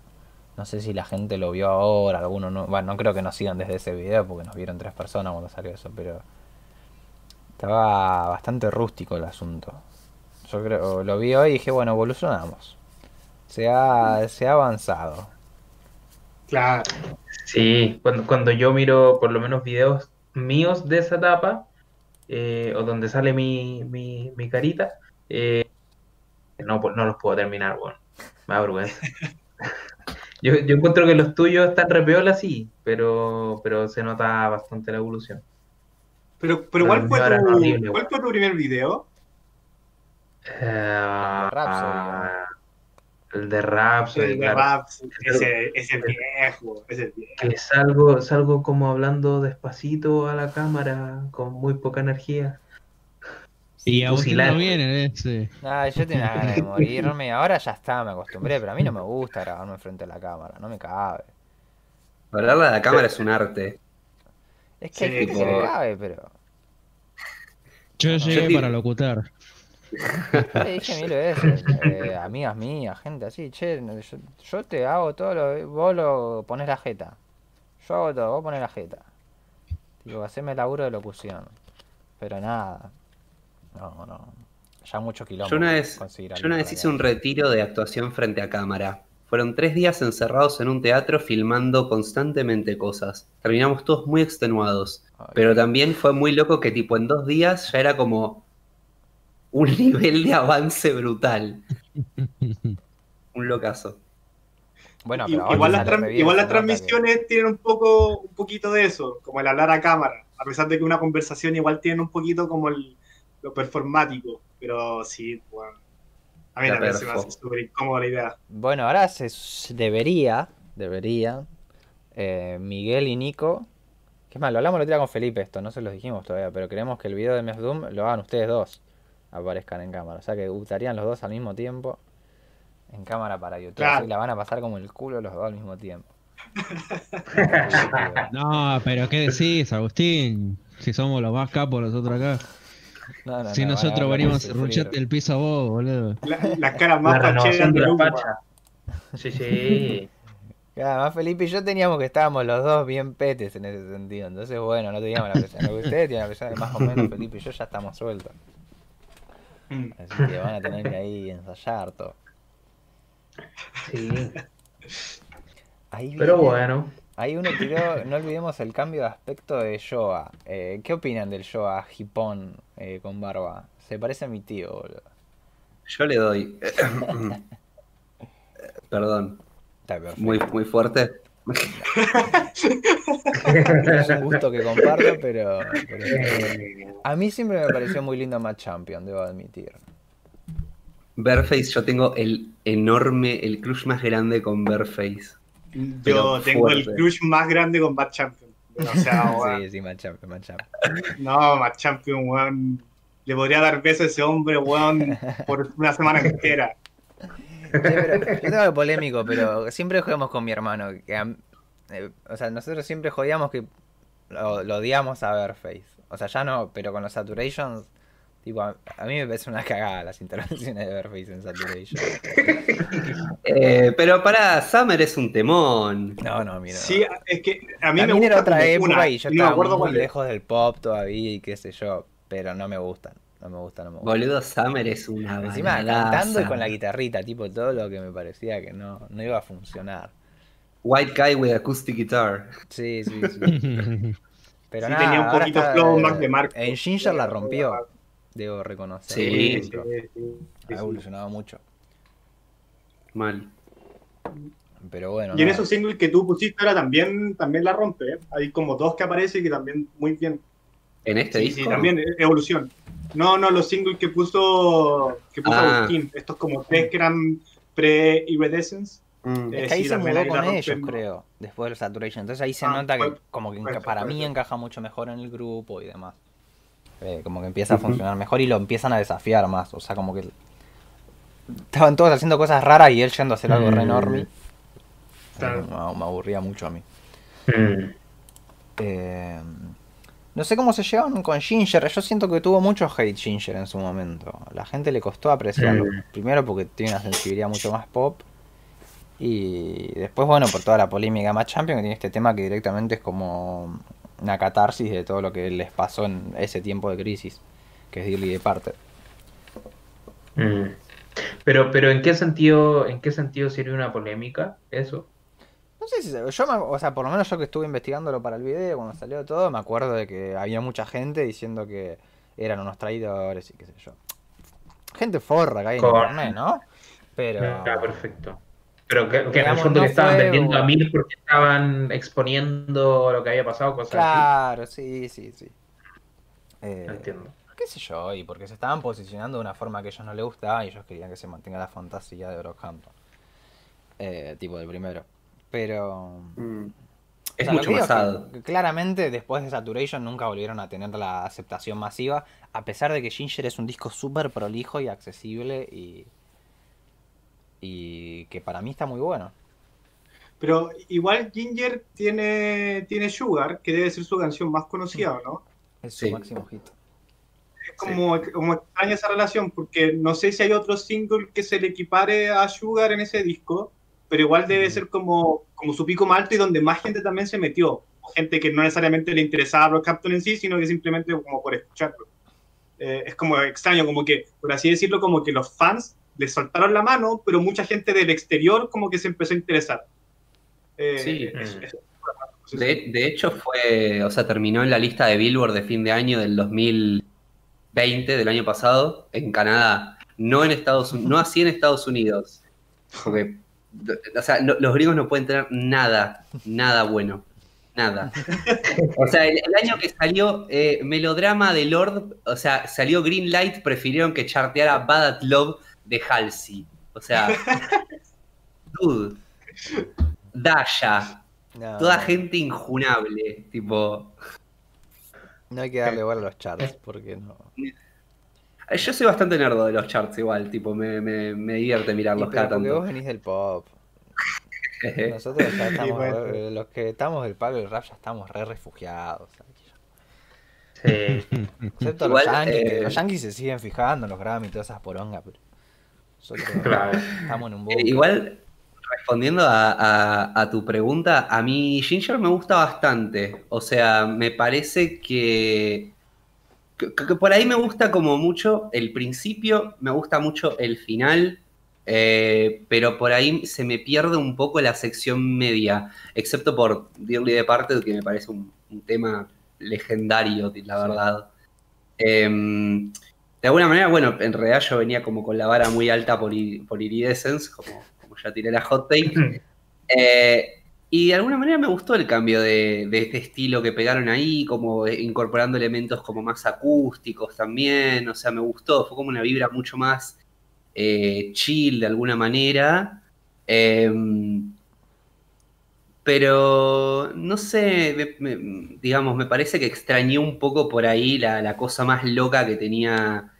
No sé si la gente lo vio ahora, alguno no... Bueno, no creo que nos sigan desde ese video porque nos vieron tres personas cuando salió eso, pero... Estaba bastante rústico el asunto. Yo creo, lo vi hoy y dije, bueno, evolucionamos. Se ha, se ha avanzado. Claro. Sí, cuando, cuando yo miro por lo menos videos míos de esa etapa, eh, o donde sale mi, mi, mi carita, eh, no, pues, no los puedo terminar, bueno. Me da vergüenza. Yo, yo encuentro que los tuyos están re piola, sí, pero, pero se nota bastante la evolución. Pero, pero ¿cuál, fue tu, horrible, ¿cuál fue tu primer video? Rhapsody, ah, el de Rhapsody, El de ese, ese viejo, ese viejo. Que salgo, salgo como hablando despacito a la cámara, con muy poca energía. Y Agustín fusilante. también en ese. Ay, yo tenía ganas de morirme. Ahora ya está, me acostumbré, pero a mí no me gusta grabarme frente a la cámara, no me cabe. Hablarle a la cámara es un arte. Es que hay Sí, gente que tipo- le cabe, pero. Yo llegué te- para locutar. Le dije mil veces, eh, amigas mías, gente así, che, yo, yo te hago todo lo. Vos lo pones la jeta. Yo hago todo, vos pones la jeta. Digo, haceme el laburo de locución. Pero nada. No, no. Ya mucho kilómetro. Yo una vez, yo una vez hice un retiro de actuación frente a cámara. Fueron tres días encerrados en un teatro filmando constantemente cosas. Terminamos todos muy extenuados. Pero también fue muy loco que tipo en dos días ya era como un nivel de avance brutal. Un locazo. Bueno, pero igual las, igual las que- transmisiones tienen un poco un poquito de eso, como el hablar a cámara, a pesar de que una conversación igual tiene un poquito como el, lo performático, pero sí, bueno, a mí La también se me hace súper incómoda la idea. Bueno, ahora se debería, debería, eh, Miguel y Nico, que es más, lo hablamos el otro día con Felipe esto, no se los dijimos todavía, pero queremos que el video de Doom lo hagan ustedes dos, aparezcan en cámara, o sea que estarían los dos al mismo tiempo en cámara para YouTube, Claro. así la van a pasar como el culo los dos al mismo tiempo. No, pero ¿qué decís, Agustín? Si somos los más capos nosotros acá. No, no, Si no, nosotros venimos a rucharte el piso a vos, boludo. La- las caras más La pacheras de la facha. Sí, sí. Además Felipe y yo teníamos que estábamos los dos bien petes en ese sentido, entonces bueno, no teníamos la presión. Lo que ustedes tienen la presión de más o menos Felipe y yo ya estamos sueltos. Así que van a tener que ahí ensayar todo. sí. Ahí Pero viene- bueno. Ahí uno tiró, no olvidemos el cambio de aspecto de Showa. Eh, ¿Qué opinan del Showa hipón eh, con barba? Se parece a mi tío, boludo. Yo le doy. Perdón, muy, muy fuerte. Es un gusto que comparto, pero, pero bien. A mí siempre me pareció muy lindo Match Champion, debo admitir. Bareface, yo tengo el enorme, el crush más grande con Bareface. Yo tengo el fuerte. crush más grande con Bad Champion. O sea, Sí, sí, Match Champion, Match Champion. no, Bad Champion, weón. Le podría dar besos a ese hombre, weón, por una semana entera. Pero yo tengo algo polémico, pero siempre jugamos con mi hermano. Que a- eh, o sea, nosotros siempre jodíamos que lo, lo odiamos a Bareface. O sea, ya no, pero con los Saturations, tipo, a, a mí me parece una cagada las intervenciones de Bareface en Saturation. Eh, pero para Summer es un temón. No, no, mira. Sí, es que a mí me gusta era otra época una, y yo no me estaba acuerdo muy lejos del pop todavía y qué sé yo, pero no me gustan. No me gusta, no me gusta. Boludo, Summer es una Encima cantando y con la guitarrita, tipo todo lo que me parecía que no, no iba a funcionar. White guy with acoustic guitar. Sí, sí, sí. Pero Sí, nada, tenía un ahora poquito está, flow Mac de Marco. En Ginger la rompió, debo reconocer. Sí, Sí, sí, Ha evolucionado mucho. Mal. Pero bueno. Y en esos singles que tú pusiste ahora también, también la rompe, ¿eh? Hay como dos que aparecen que también muy bien. ¿En este Sí, disco? sí, también eh, evolución. No, no, los singles que puso, que puso Ah. Agustín, estos como tres que eran pre-Iridescence. Mm. Eh, Es que ahí sí, se mudó ahí con ellos, rompen. creo, después del Saturation. Entonces ahí se Ah, nota que como que para mí encaja mucho mejor en el grupo y demás. Eh, como que empieza a funcionar mejor y lo empiezan a desafiar más. O sea, como que estaban todos haciendo cosas raras y él yendo a hacer algo re Mm. normie. Claro. Eh, me, me aburría mucho a mí. Mm. Eh, No sé cómo se llevan con Ginger. Yo siento que tuvo mucho hate Ginger en su momento. La gente le costó apreciarlo. Mm. Primero porque tiene una sensibilidad mucho más pop. Y después, bueno, por toda la polémica más Champion, que tiene este tema que directamente es como una catarsis de todo lo que les pasó en ese tiempo de crisis, que es Dearly Departed. Mm. Pero, pero ¿en qué sentido, en qué sentido sirve una polémica eso? No sé si se- yo, me- o sea, por lo menos yo que estuve investigándolo para el video, cuando salió todo, me acuerdo de que había mucha gente diciendo que eran unos traidores y qué sé yo. Gente forra que hay en Correcto. internet, ¿no? Pero... Ah, perfecto. Pero que, que en el fondo no que estaban fue vendiendo a mil porque estaban exponiendo lo que había pasado, cosas Claro, sí, sí, sí. Eh, entiendo. qué sé yo, y porque se estaban posicionando de una forma que a ellos no les gustaba y ellos querían que se mantenga la fantasía de Brockhampton. Eh, tipo del primero. Pero... Mm. O Es sea, lo mucho más sad. claramente después de Saturation nunca volvieron a tener la aceptación masiva, a pesar de que Ginger es un disco súper prolijo y accesible y, y que para mí está muy bueno. Pero igual Ginger tiene, tiene Sugar, que debe ser su canción más conocida, ¿o ¿no? Es su Sí. máximo hit. Es como, como extraña esa relación, porque no sé si hay otro single que se le equipare a Sugar en ese disco, pero igual debe ser como, como su pico más alto y donde más gente también se metió. Gente que no necesariamente le interesaba a Brockhampton en sí, sino que simplemente como por escucharlo. Eh, es como extraño, como que, por así decirlo, como que los fans le soltaron la mano, pero mucha gente del exterior como que se empezó a interesar. Eh, Sí. es- es- De, de hecho fue, o sea, terminó en la lista de Billboard de fin de año del 2020, del año pasado, en Canadá, no en Estados Unidos, no así en Estados Unidos. Porque, o sea, los gringos no pueden tener nada, nada bueno. Nada. O sea, el, el año que salió eh, Melodrama de Lord, o sea, salió Green Light, prefirieron que charteara Bad at Love de Halsey. O sea, dude. Dasha, No, toda no, gente injunable, tipo. no hay que darle bola a los charts porque no. Eh, Yo soy bastante nerdo de los charts igual, tipo, me, me, me divierte mirarlos cada porque vos tanto. venís del pop. Nosotros ya estamos, bueno. re- los que estamos del palo del rap ya estamos re refugiados. Sí. Excepto Igual, los yankees, que eh, los yankees se siguen fijando en los Grammy y todas esas porongas, pero nosotros Claro. estamos en un Eh, bucle. igual, respondiendo a, a- a tu pregunta, a mí Ginger me gusta bastante. O sea, me parece que, que, que por ahí me gusta como mucho el principio, me gusta mucho el final, eh, pero por ahí se me pierde un poco la sección media, excepto por Dearly Departed, que me parece un, un tema legendario, la verdad. Em, de alguna manera, bueno, en realidad yo venía como con la vara muy alta por, I- por Iridescence, como, como ya tiré la hot take. Eh, y de alguna manera me gustó el cambio de, de este estilo que pegaron ahí, como incorporando elementos como más acústicos también. O sea, me gustó, fue como una vibra mucho más eh, chill de alguna manera. Em, pero no sé, digamos, me parece que extrañé un poco por ahí la, la cosa más loca que tenía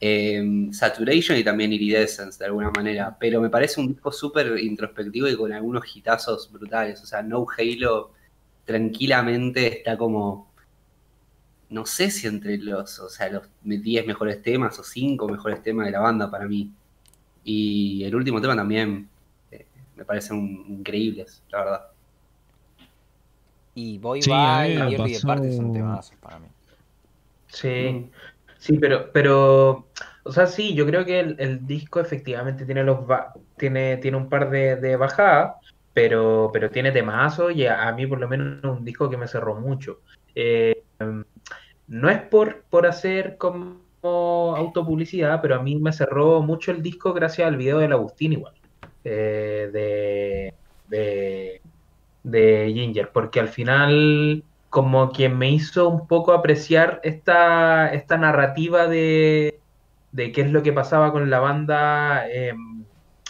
eh, Saturation y también Iridescence de alguna manera. Pero me parece un disco súper introspectivo y con algunos hitazos brutales. O sea, No Halo tranquilamente está como. No sé si entre los, o sea, los 10 mejores temas o 5 mejores temas de la banda para mí. Y el último tema también eh, me parecen increíbles, la verdad. Y Boy Sí, Bye y Departed son temazos para mí. Sí, sí, pero, pero, o sea, sí, yo creo que el, disco efectivamente tiene los ba- tiene, tiene un par de, bajadas, pero, pero tiene temazos y a, mí por lo menos es un disco que me cerró mucho. Eh, no es por, por hacer como autopublicidad, pero a mí me cerró mucho el disco gracias al video del Agustín igual, eh, de, de Ginger, porque al final como que me hizo un poco apreciar esta, esta narrativa de, de qué es lo que pasaba con la banda eh,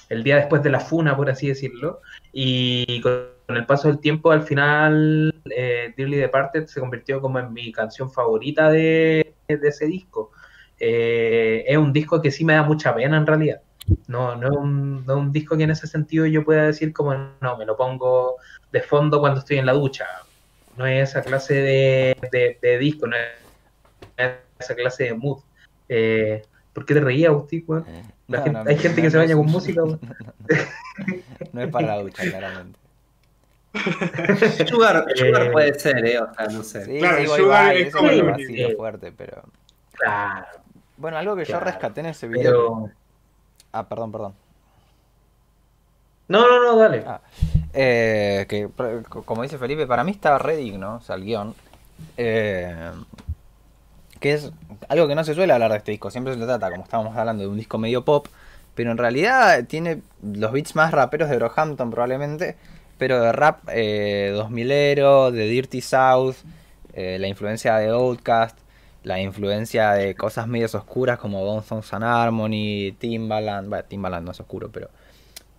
el día después de la funa, por así decirlo, y con el paso del tiempo al final eh, Dearly Departed se convirtió como en mi canción favorita de, ese disco. Eh, es un disco que sí me da mucha pena en realidad. No, no, no es un disco que en ese sentido yo pueda decir como no, me lo pongo de fondo cuando estoy en la ducha. No es esa clase de, de- de disco, no es esa clase de mood. Eh, ¿Por qué te reías, Agustín? weón? Eh, La no, gente- no, hay gente no, que se baña con música. weón. No es para la ducha, claramente. Sugar, Sugar Eh, puede ser, ¿eh? O sea, no sé. Sí, Claro, sí, el sugar es como es lo vacío fuerte, pero... Claro, Bueno, algo que yo rescaté en ese video... pero. Ah, perdón, perdón. No, no, no, dale. Ah, Eh, que como dice Felipe, para mí estaba re digno, o sea, el guion. Eh, que es algo que no se suele hablar de este disco, siempre se lo trata, como estábamos hablando, de un disco medio pop, pero en realidad tiene los beats más raperos de Brockhampton probablemente, pero de rap eh, 2000ero, de Dirty South, eh, la influencia de Outkast, la influencia de cosas medias oscuras como Bone Thugs and Harmony, Timbaland, bueno, Timbaland no es oscuro, pero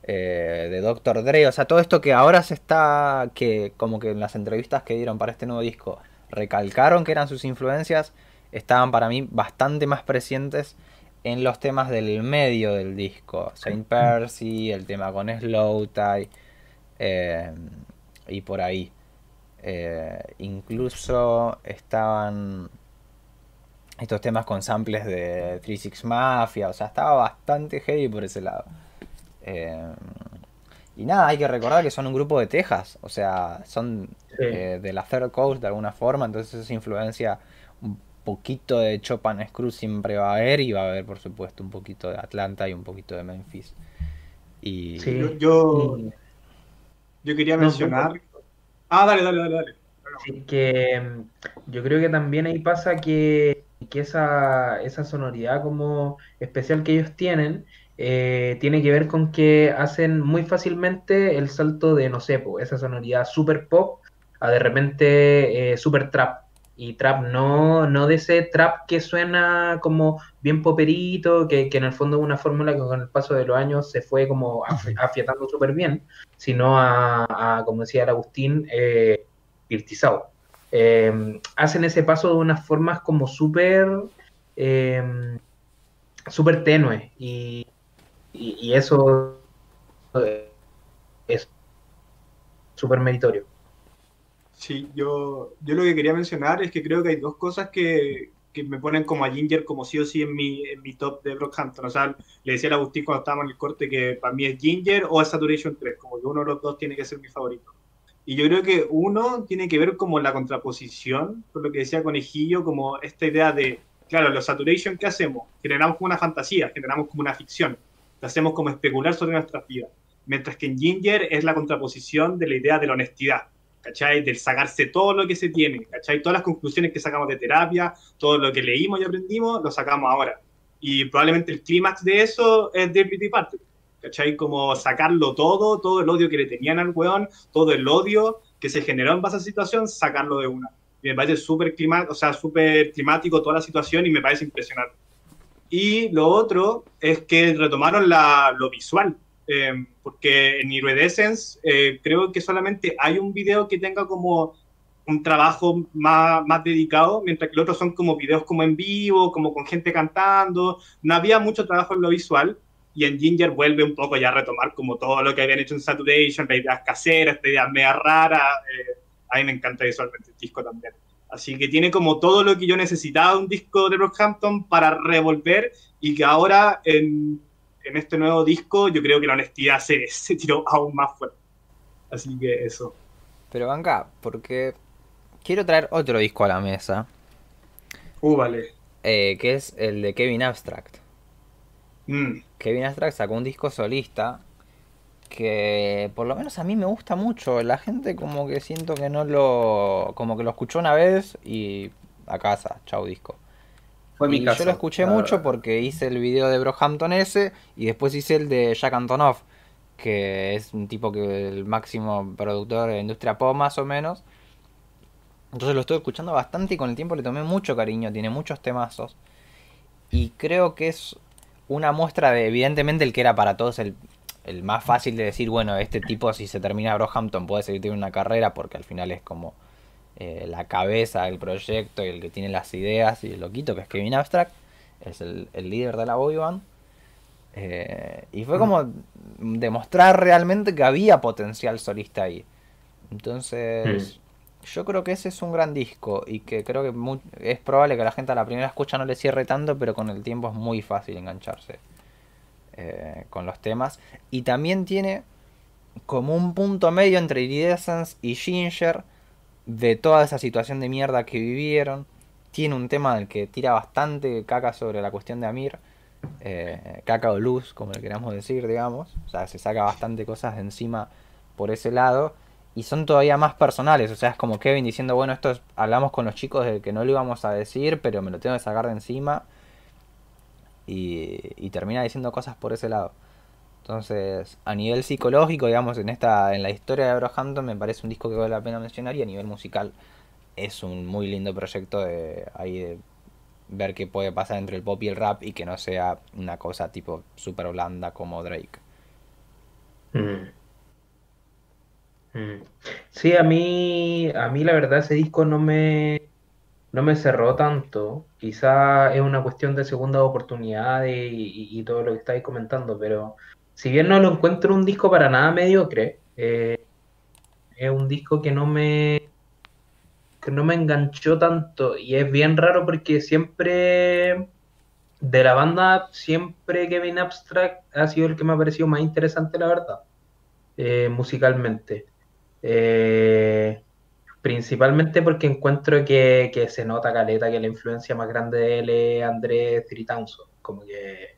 eh, de Dr. Dre, o sea, todo esto que ahora se está, que como que en las entrevistas que dieron para este nuevo disco recalcaron que eran sus influencias, estaban para mí bastante más presentes en los temas del medio del disco, Saint Percy, el tema con Slow Tie eh, y por ahí. Eh, incluso estaban estos temas con samples de 36 Mafia, o sea, estaba bastante heavy por ese lado. Eh, y nada, hay que recordar que son un grupo de Texas, o sea, son Sí. eh, de la Third Coast de alguna forma, entonces esa influencia, un poquito de Chopin Screw siempre va a haber y va a haber por supuesto un poquito de Atlanta y un poquito de Memphis. Y Sí. Yo, yo, quería No, mencionar. Ah, dale, dale, dale, dale. Sí, que mm, yo creo que también ahí pasa que, que esa, esa sonoridad como especial que ellos tienen eh, tiene que ver con que hacen muy fácilmente el salto de, no sé, po, esa sonoridad super pop a de repente eh, super trap. Y trap no, no de ese trap que suena como bien poperito, que, que en el fondo es una fórmula que con el paso de los años se fue como afi- afiatando súper bien, sino a, a, como decía el Agustín, eh, virtizado. Eh, hacen ese paso de unas formas como súper eh, súper tenue y, y, y eso eh, es súper meritorio. Sí, yo, yo lo que quería mencionar es que creo que hay dos cosas que, que me ponen como a Ginger como sí o sí en mi, en mi top de Brockhampton. O sea, le decía a Agustín cuando estábamos en el corte que para mí es Ginger o es Saturation 3, como que uno de los dos tiene que ser mi favorito. Y yo creo que uno tiene que ver como la contraposición, por lo que decía Conejillo, como esta idea de, claro, los Saturation, ¿qué hacemos? Generamos como una fantasía, generamos como una ficción, lo hacemos como especular sobre nuestras vidas. Mientras que en Ginger es la contraposición de la idea de la honestidad. ¿cachai? Del sacarse todo lo que se tiene, ¿cachai? Todas las conclusiones que sacamos de terapia, todo lo que leímos y aprendimos, lo sacamos ahora. Y probablemente el clímax de eso es Deputy Party, ¿cachai? Como sacarlo todo, todo el odio que le tenían al weón, todo el odio que se generó en base a esa situación, sacarlo de una. Y me parece súper clima o sea, súper climático toda la situación y me parece impresionante. Y lo otro es que retomaron la, lo visual, eh, porque en Iridescence eh, creo que solamente hay un video que tenga como un trabajo más, más dedicado, mientras que los otros son como videos como en vivo, como con gente cantando, no había mucho trabajo en lo visual, y en Ginger vuelve un poco ya a retomar como todo lo que habían hecho en Saturation, las ideas caseras, estas ideas media raras, eh, a mí me encanta visualmente el disco también. Así que tiene como todo lo que yo necesitaba un disco de Brockhampton para revolver y que ahora en, en este nuevo disco yo creo que la honestidad se, se tiró aún más fuerte. Así que eso. Pero venga, porque quiero traer otro disco a la mesa, Uh, vale. eh, que es el de Kevin Abstract. Mm. Kevin Abstract sacó un disco solista que por lo menos a mí me gusta mucho. La gente como que siento que no lo... como que lo escuchó una vez y a casa, chau disco. Fue mi caso. yo lo escuché mucho verdad. porque hice el video de Brockhampton ese y después hice el de Jack Antonoff, que es un tipo que el máximo productor de industria pop más o menos. Entonces lo estoy escuchando bastante y con el tiempo le tomé mucho cariño, tiene muchos temazos. Y creo que es una muestra de, evidentemente, el que era para todos el, el más fácil de decir, bueno, este tipo si se termina Brockhampton puede seguir teniendo una carrera porque al final es como eh, la cabeza del proyecto y el que tiene las ideas y el loquito que es Kevin Abstract, es el, el líder de la boy band. Eh, y fue como demostrar realmente que había potencial solista ahí. Entonces, yo creo que ese es un gran disco y que creo que es probable que la gente a la primera escucha no le cierre tanto, pero con el tiempo es muy fácil engancharse eh, con los temas. Y también tiene como un punto medio entre Iridescence y Ginger de toda esa situación de mierda que vivieron. Tiene un tema del que tira bastante caca sobre la cuestión de Amir. eh, caca o luz, como le queramos decir, digamos. O sea, se saca bastante cosas de encima por ese lado. Y son todavía más personales. O sea, es como Kevin diciendo, bueno, esto es- hablamos con los chicos de que no lo íbamos a decir, pero me lo tengo que sacar de encima. Y, y termina diciendo cosas por ese lado. Entonces, a nivel psicológico, digamos, en esta en la historia de Brohampton me parece un disco que vale la pena mencionar y a nivel musical es un muy lindo proyecto de ahí ver qué puede pasar entre el pop y el rap y que no sea una cosa tipo super blanda como Drake. Mm. Mm. Sí, a mí, a mí la verdad ese disco no me, no me cerró tanto. Quizá es una cuestión de segunda oportunidad y, todo lo que estáis comentando, pero si bien no lo encuentro un disco para nada mediocre, eh, es un disco que no me, que no me enganchó tanto y es bien raro porque siempre de la banda, siempre Kevin Abstract ha sido el que me ha parecido más interesante, la verdad, eh, musicalmente. Eh, principalmente porque encuentro que, se nota caleta que la influencia más grande de él es Andrés 3000, como que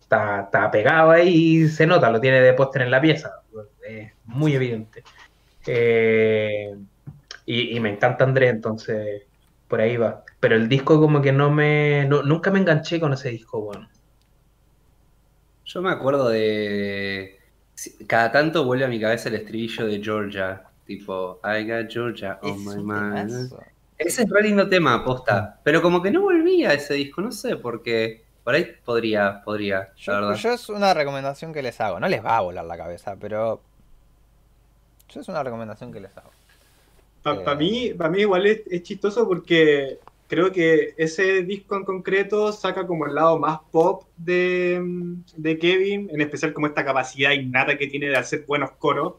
está, pegado ahí y se nota, lo tiene de póster en la pieza, es muy evidente. Eh, y, y me encanta Andrés, entonces por ahí va. Pero el disco como que no me... no- nunca me enganché con ese disco, bueno. Yo me acuerdo de. Cada tanto vuelve a mi cabeza el estribillo de Georgia. Tipo, I got Georgia on Es my mind. Ese es re lindo tema, aposta. Pero como que no volvía a ese disco, no sé por qué. Por ahí podría, podría, la Yo, verdad. yo es una recomendación que les hago. No les va a volar la cabeza, pero. Yo es una recomendación que les hago. Para Eh. mí, para mí igual es, es chistoso porque creo que ese disco en concreto saca como el lado más pop de, de Kevin, en especial como esta capacidad innata que tiene de hacer buenos coros.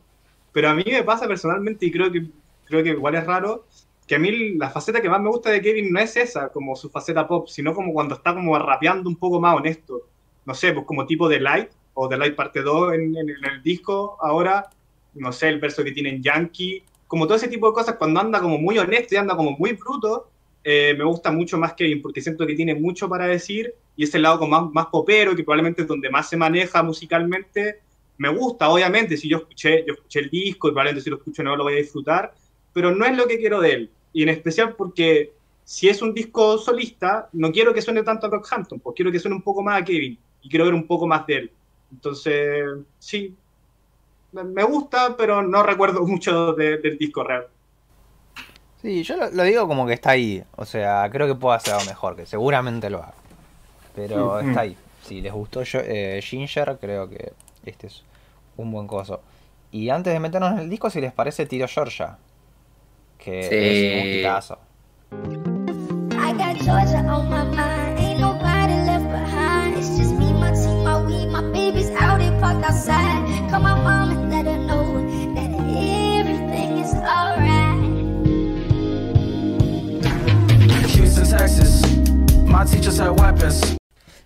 Pero a mí me pasa personalmente, y creo que, creo que igual es raro, que a mí la faceta que más me gusta de Kevin no es esa, como su faceta pop, sino como cuando está como rapeando un poco más honesto. No sé, pues como tipo de Light o de Light parte 2 en, en- en el disco ahora, no sé, el verso que tiene en Yankee, como todo ese tipo de cosas, cuando anda como muy honesto y anda como muy bruto, eh, me gusta mucho más Kevin, porque siento que tiene mucho para decir y ese lado como más, más popero, que probablemente es donde más se maneja musicalmente, me gusta, obviamente, si yo escuché, yo escuché el disco y probablemente si lo escucho no lo voy a disfrutar, pero no es lo que quiero de él, y en especial porque si es un disco solista, no quiero que suene tanto a Rockhampton, pues quiero que suene un poco más a Kevin, y quiero ver un poco más de él. Entonces, sí, me- gusta, pero no recuerdo mucho de- del disco real. Sí, yo lo, lo digo como que está ahí. O sea, creo que puedo hacer algo mejor, que seguramente lo haga. Pero Mm. está ahí. Si les gustó yo- eh, Ginger, creo que este es un buen coso. Y antes de meternos en el disco, si les parece, tiro Georgia. Que Sí. es un hitazo. I got Georgia on my mind. Ain't nobody left behind. It's just me, my team, my weed, my baby's out here parked outside. Call my mom and let her know that everything is alright. Houston, Texas. My teachers had weapons.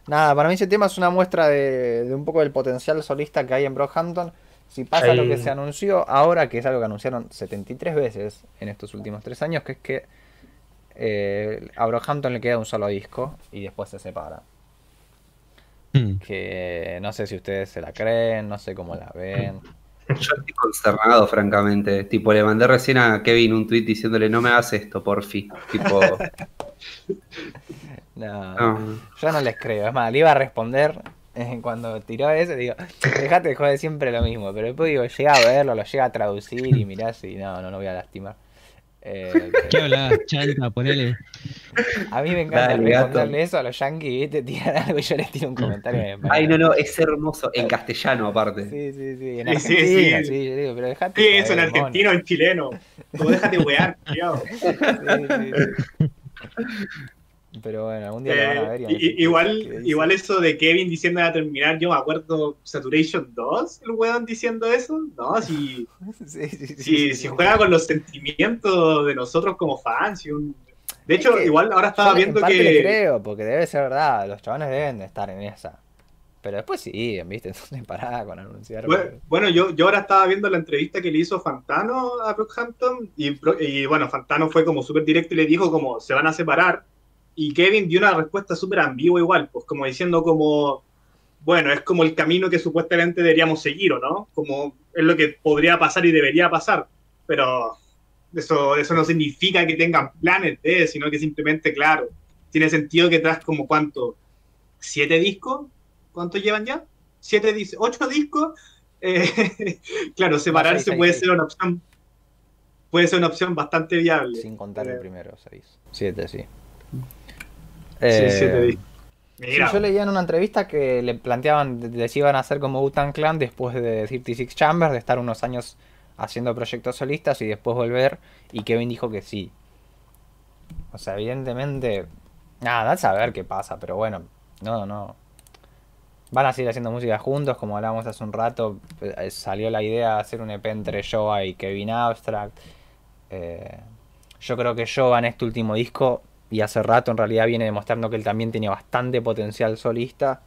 Nada, para mí ese tema es una muestra de, de un poco del potencial solista que hay en Brockhampton. Si pasa lo que se anunció ahora, que es algo que anunciaron 73 veces en estos últimos tres años, que es que eh, a Brockhampton le queda un solo disco y después se separa. Mm. Que no sé si ustedes se la creen, no sé cómo la ven. Yo estoy consternado, francamente. Tipo, le mandé recién a Kevin un tweet diciéndole, no me hagas esto, porfi. Tipo, No, no. yo no les creo. Es más, le iba a responder eh, cuando tiró eso. Digo, dejate de joder siempre lo mismo. Pero después digo, llega a verlo, lo llega a traducir y mirás y no, no, no voy a lastimar. Eh, ¿Qué hablas, chanta? Ponele. A mí me encanta Dale, gato. responderle eso a los yankees, ¿viste? Tiran algo y yo les tiro un comentario. Ay, no, no, es hermoso. En castellano, aparte. Sí, sí, sí. En Sí, sí, Argentina, sí, sí. yo digo, pero dejate. Sí, eso en argentino, en chileno. Como déjate wear, culiao. Sí, sí, sí. Pero bueno, algún día lo van a ver. y Eh, i- ¿qué- igual, igual eso de Kevin diciendo a terminar, yo me acuerdo Saturation 2, el weón diciendo eso. No, si, Sí, sí, si, si juega con los sentimientos de nosotros como fans. y un- De hecho, Es que igual ahora estaba viendo en parte le que. creo, porque debe ser verdad. Los chavales deben de estar en esa. Pero después sí, ¿viste? Entonces pará con anunciar. Bueno, porque- bueno, yo, yo ahora estaba viendo la entrevista que le hizo Fantano a Brockhampton y, y bueno, Fantano fue como súper directo y le dijo como se van a separar y Kevin dio una respuesta súper ambigua igual, pues como diciendo como, bueno, es como el camino que supuestamente deberíamos seguir, ¿o no? Como es lo que podría pasar y debería pasar, pero eso, eso no significa que tengan planes de, sino que simplemente, claro, tiene sentido que tras como cuánto, siete discos, ¿cuántos llevan ya? Siete dis ocho discos, eh, claro, separarse seis, puede seis. ser una opción, puede ser una opción bastante viable. Sin contar el Eh, primero, seis. Siete, sí. Sí, Eh, siete discos. sí, Mira, yo leía en una entrevista que le planteaban, les iban a hacer como Wu-Tang Clan después de 56 Chambers, de estar unos años haciendo proyectos solistas y después volver. Y Kevin dijo que sí. O sea, evidentemente. Nada, a saber qué pasa, pero bueno, no, no. Van a seguir haciendo música juntos, como hablábamos hace un rato. eh, Salió la idea de hacer un EP entre Joa y Kevin Abstract. Eh, yo creo que Joa en este último disco, y hace rato en realidad viene demostrando que él también tiene bastante potencial solista.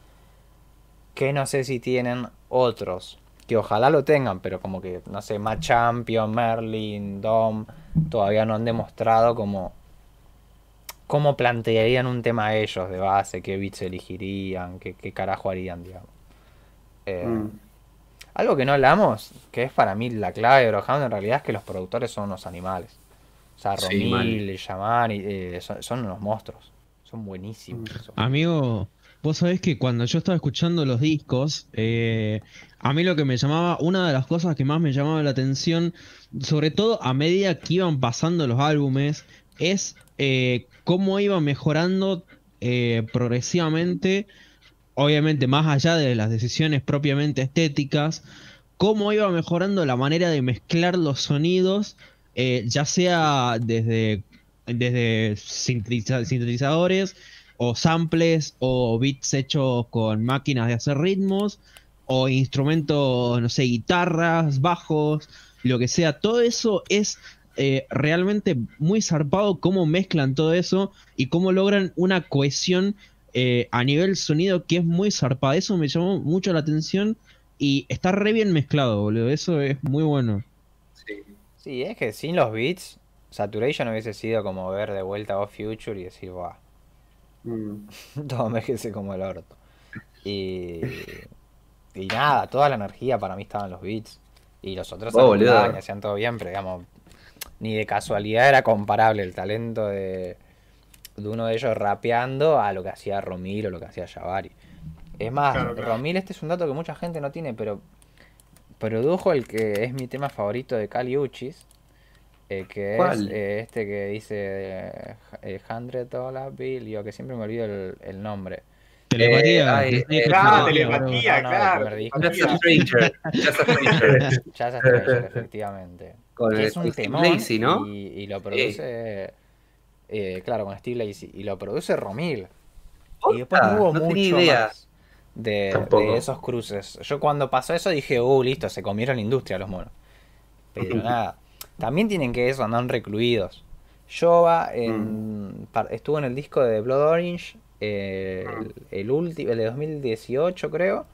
Que no sé si tienen otros. Que ojalá lo tengan, pero como que, no sé, Matt Champion, Merlin, Dom, todavía no han demostrado como cómo plantearían un tema ellos de base, qué beats elegirían, qué, qué carajo harían, digamos. Eh, Mm. Algo que no hablamos, que es para mí la clave de Brockhampton en realidad es que los productores son unos animales. O sea, Sí. Romil, Yaman, eh, son, son unos monstruos. Son buenísimos. esos. Amigo, vos sabés que cuando yo estaba escuchando los discos, eh, a mí lo que me llamaba, una de las cosas que más me llamaba la atención, sobre todo a medida que iban pasando los álbumes, es eh, cómo iba mejorando eh, progresivamente, obviamente más allá de las decisiones propiamente estéticas, cómo iba mejorando la manera de mezclar los sonidos, eh, ya sea desde, desde sintetiza- sintetizadores, o samples o beats hechos con máquinas de hacer ritmos o instrumentos, no sé, guitarras, bajos, lo que sea. Todo eso es eh, realmente muy zarpado cómo mezclan todo eso y cómo logran una cohesión eh, a nivel sonido que es muy zarpada. Eso me llamó mucho la atención y está re bien mezclado, boludo. Eso es muy bueno. Sí. Sí, es que sin los beats, Saturation hubiese sido como ver de vuelta Off Future y decir, guau, Mm. todo envejece como el orto. Y, y nada, toda la energía para mí estaba en los beats. Y los otros Oh, y hacían todo bien, pero digamos, ni de casualidad era comparable el talento de, de uno de ellos rapeando a lo que hacía Romil o lo que hacía Jabari. Es más, Claro, claro. Romil, este es un dato que mucha gente no tiene, pero produjo el que es mi tema favorito de Cali Uchis, eh, que ¿Cuál? es eh, este que dice eh, eh, 100 Dollar Bill, yo que siempre me olvido el, el nombre. Telepatía. dije eh, Ah, no, telepatía, no, no, el claro. disco. Just a Stranger. Just a Stranger. Jazz Stranger, efectivamente. Con Que el es un temón Lacy, ¿no? y, y lo produce, eh, claro, con Steve Lacy, y lo produce Romil. Y después no hubo no tenía mucho idea. más de, esos cruces. Yo cuando pasó eso dije, uh, listo, se comieron la industria los monos. Pero nada, también tienen que eso, andan recluidos. Jova en, par- estuvo en el disco de Blood Orange, eh, el, el último, el de 2018 creo.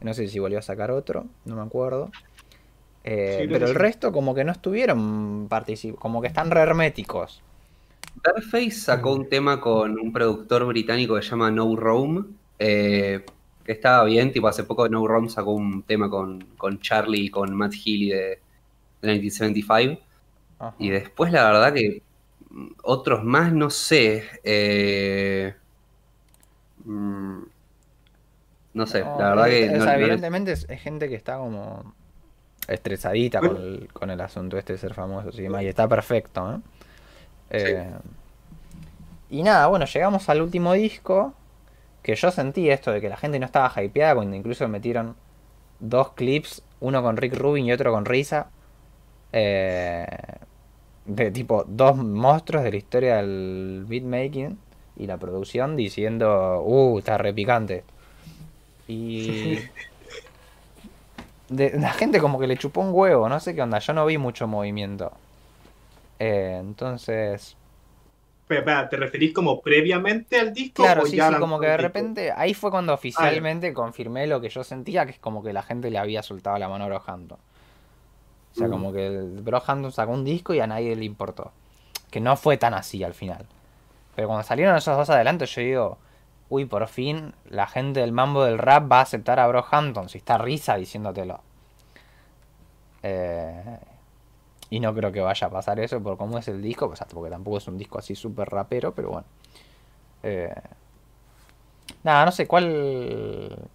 No sé si volvió a sacar otro, no me acuerdo. Eh, Sí, pero el sí. resto como que no estuvieron como que están re herméticos. Darface sacó un tema con un productor británico que se llama No Roam, eh, que estaba bien, tipo hace poco No Roam sacó un tema con, con Charlie y con Matt Healy de, de 1975, Ajá. y después la verdad que otros más no sé, eh, mm, no sé, No, la verdad es- que o no- sea, no les- evidentemente es, es gente que está como estresadita Bueno. con, el, con el asunto este de ser famosos y demás, y está perfecto, ¿no? Eh, Y nada, bueno, llegamos al último disco, que yo sentí esto de que la gente no estaba hypeada cuando incluso metieron dos clips, uno con Rick Rubin y otro con Risa, eh, de tipo dos monstruos de la historia del beatmaking, y la producción diciendo, uh, está re picante. Y de- la gente como que le chupó un huevo, no sé qué onda, yo no vi mucho movimiento. Eh, entonces, ¿te referís como previamente al disco? claro, o sí, ya sí, como que de disco? repente, ahí fue cuando oficialmente confirmé lo que yo sentía, que es como que la gente le había soltado la mano a Brohampton. O sea, Mm. como que el Brohampton sacó un disco y a nadie le importó. Que no fue tan así al final. Pero cuando salieron esos dos adelante, yo digo, uy, por fin la gente del mambo del rap va a aceptar a Brohampton, si está risa diciéndotelo. Eh, y no creo que vaya a pasar eso por cómo es el disco, pues, porque tampoco es un disco así súper rapero, pero bueno. Eh, nada, no sé cuál.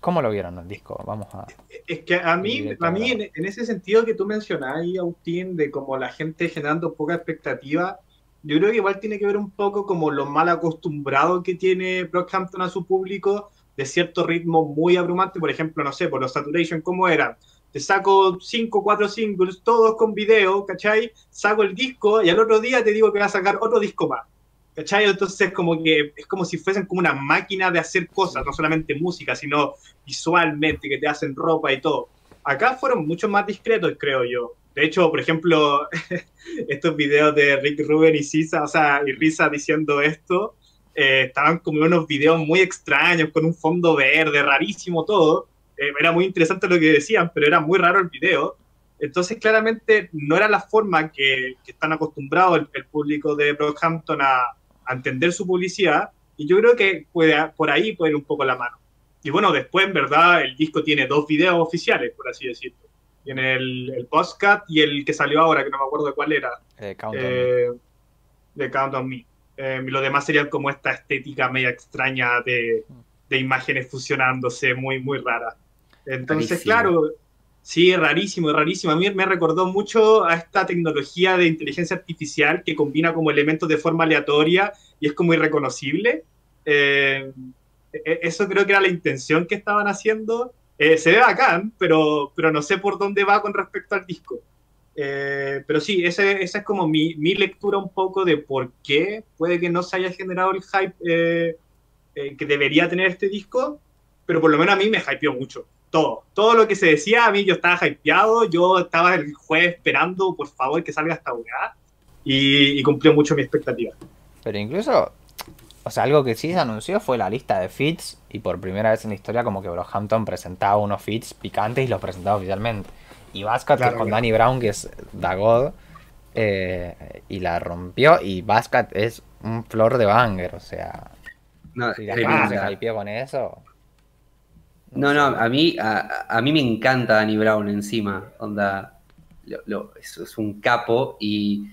¿Cómo lo vieron el disco? Vamos a. Es que a mí, a mí en, en ese sentido que tú mencionabas ahí, Agustín, de como la gente generando poca expectativa, yo creo que igual tiene que ver un poco como lo mal acostumbrado que tiene Brockhampton a su público de cierto ritmo muy abrumante. Por ejemplo, no sé, por los Saturation, ¿cómo eran? Te saco 5, 4 singles, todos con video, ¿cachai? Saco el disco y al otro día te digo que va a sacar otro disco más. ¿Cachai? Entonces como que es como si fuesen como una máquina de hacer cosas, no solamente música, sino visualmente, que te hacen ropa y todo. Acá fueron mucho más discretos, creo yo. De hecho, por ejemplo, estos videos de Rick Rubin y Sisa, o sea, y Risa diciendo esto, eh, estaban como unos videos muy extraños, con un fondo verde, rarísimo todo. Eh, era muy interesante lo que decían, pero era muy raro el video. Entonces, claramente, no era la forma que, que están acostumbrados el, el público de Brockhampton a, a entender su publicidad. Y yo creo que puede, por ahí puede ir un poco la mano. Y bueno, después, en verdad, el disco tiene dos videos oficiales, por así decirlo. Tiene el, el y el que salió ahora, que no me acuerdo de cuál era, eh, Count on Me. eh, de Count on Me. Eh, lo demás serían como esta estética media extraña de, de imágenes fusionándose, muy, muy rara. Entonces, Rarísimo. claro, sí, rarísimo, rarísimo. A mí me recordó mucho a esta tecnología de inteligencia artificial que combina como elementos de forma aleatoria y es como irreconocible. Eh, e- eso creo que era la intención que estaban haciendo. Eh, se ve bacán, pero, pero no sé por dónde va con respecto al disco. Eh, pero sí, ese- esa es como mi, mi lectura un poco de por qué puede que no se haya generado el hype eh, eh, que debería tener este disco, pero por lo menos a mí me hypeó mucho. Todo, todo lo que se decía, a mí yo estaba hypeado, yo estaba el jueves esperando, por favor, que salga esta weá, y, y cumplió mucho mi expectativa. Pero incluso, o sea, algo que sí se anunció fue la lista de feats y por primera vez en la historia como que Brockhampton presentaba unos feats picantes y los presentaba oficialmente. Y Bascat Claro, con claro. Danny Brown, que es Dagod, eh, y la rompió y Bascat es un flor de banger, o sea, No, si la gente se tremenda. hypeó con eso. No, no, a mí, a, mí me encanta Danny Brown encima. Onda, lo- es, un capo y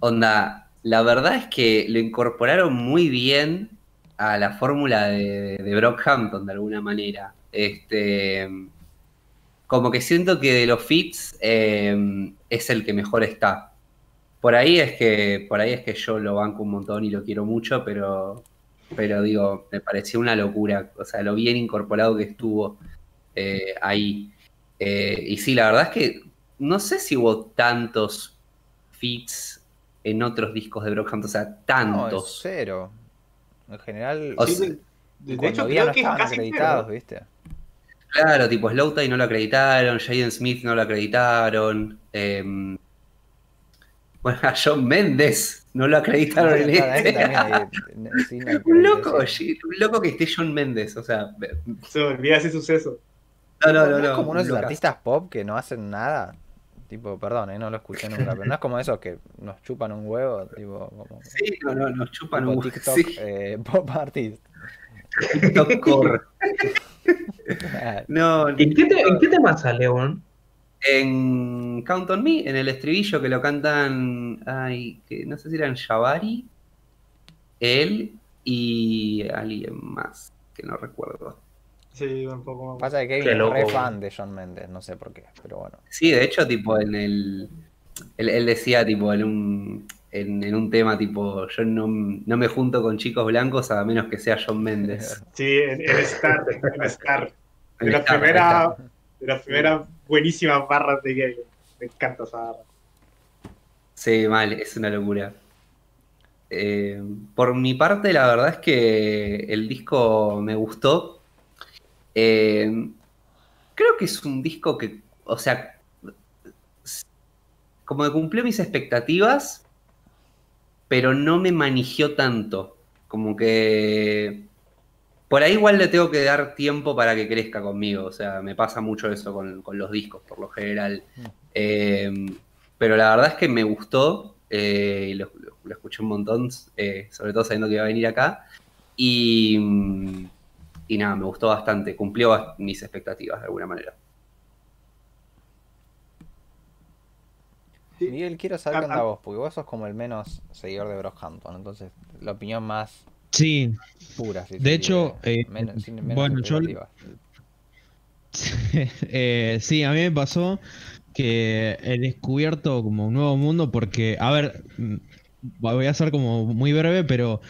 onda, la verdad es que lo incorporaron muy bien a la fórmula de, Brockhampton de alguna manera. Este, como que siento que de los fits eh, es el que mejor está. Por ahí es que, por ahí es que yo lo banco un montón y lo quiero mucho, pero, pero digo, me pareció una locura. O sea, lo bien incorporado que estuvo eh, ahí. Eh, y sí, la verdad es que no sé si hubo tantos feats en otros discos de Brockhampton, o sea, No, es tantos. cero. En general, O Sí, sea, de, hecho, creo no que estaban casi acreditados, cero. ¿viste? Claro, tipo Slowthai no lo acreditaron, Jaden Smith no lo acreditaron. em, bueno, a John Méndez no lo acreditaron en este. sí, no Un loco, un loco que esté John Méndez, o sea, Se olvida ese suceso. no, no, no, ¿No no. es como uno de un esos locazo. artistas pop que no hacen nada? Tipo, perdón, eh, no lo escuché nunca, pero no es como esos que nos chupan un huevo, tipo, como Sí, no, no, nos chupan un TikTok sí, eh, pop artist. TikTok core. No, ¿En qué, te- en qué tema sale, weón? En Count on Me, en el estribillo que lo cantan, ay, que no sé si eran Jabari, él y alguien más, que no recuerdo. Sí, un poco más. Pasa que Kevin es re fan de John Mendes, no sé por qué, pero bueno. Sí, de hecho, tipo, en el. Él, él decía, tipo, en un, en, en un tema, tipo, yo no, no me junto con chicos blancos a menos que sea John Méndez. Sí, en, en Star, en Star. De Star, primeras de las primeras buenísimas barras de gay. Me encanta esa barra. Sí, mal, es una locura. Eh, por mi parte, la verdad es que el disco me gustó. Eh, creo que es un disco que, o sea, como que cumplió mis expectativas, pero no me manigió tanto. Como que por ahí igual le tengo que dar tiempo para que crezca conmigo. O sea, me pasa mucho eso con, con los discos, por lo general. Eh, pero la verdad es que me gustó. eh, lo, lo- lo escuché un montón, eh, sobre todo sabiendo que iba a venir acá. Y, mm, y nada, me gustó bastante. Cumplió mis expectativas de alguna manera. Sí. Miguel, quiero saber Ah, qué onda ah. vos, porque vos sos como el menos seguidor de Brockhampton, entonces la opinión más Sí, pura. si se De hecho, eh, menos- menos bueno, yo-. Eh, sí, a mí me pasó que he descubierto como un nuevo mundo porque, a ver, mm, voy a ser como muy breve, pero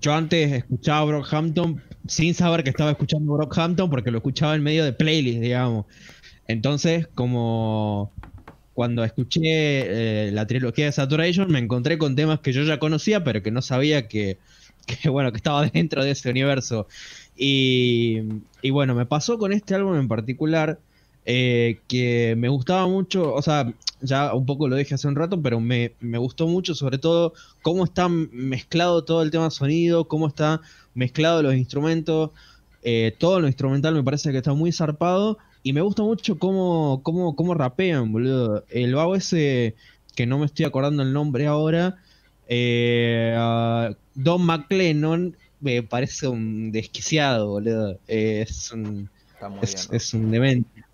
yo antes escuchaba Brockhampton sin saber que estaba escuchando Brockhampton porque lo escuchaba en medio de playlist, digamos. Entonces, como cuando escuché eh, la trilogía de Saturation, me encontré con temas que yo ya conocía, pero que no sabía que, que, bueno, que estaba dentro de ese universo. Y, y bueno, me pasó con este álbum en particular eh, que me gustaba mucho, o sea, ya un poco lo dije hace un rato, pero me, me gustó mucho sobre todo cómo está mezclado todo el tema sonido, cómo está mezclado los instrumentos, eh, todo lo instrumental me parece que está muy zarpado y me gusta mucho cómo, cómo, cómo rapean, boludo. El vago ese, que no me estoy acordando el nombre ahora, eh, Don McLennan, me parece un desquiciado, boludo. Eh, es un, es, bien. es un demente.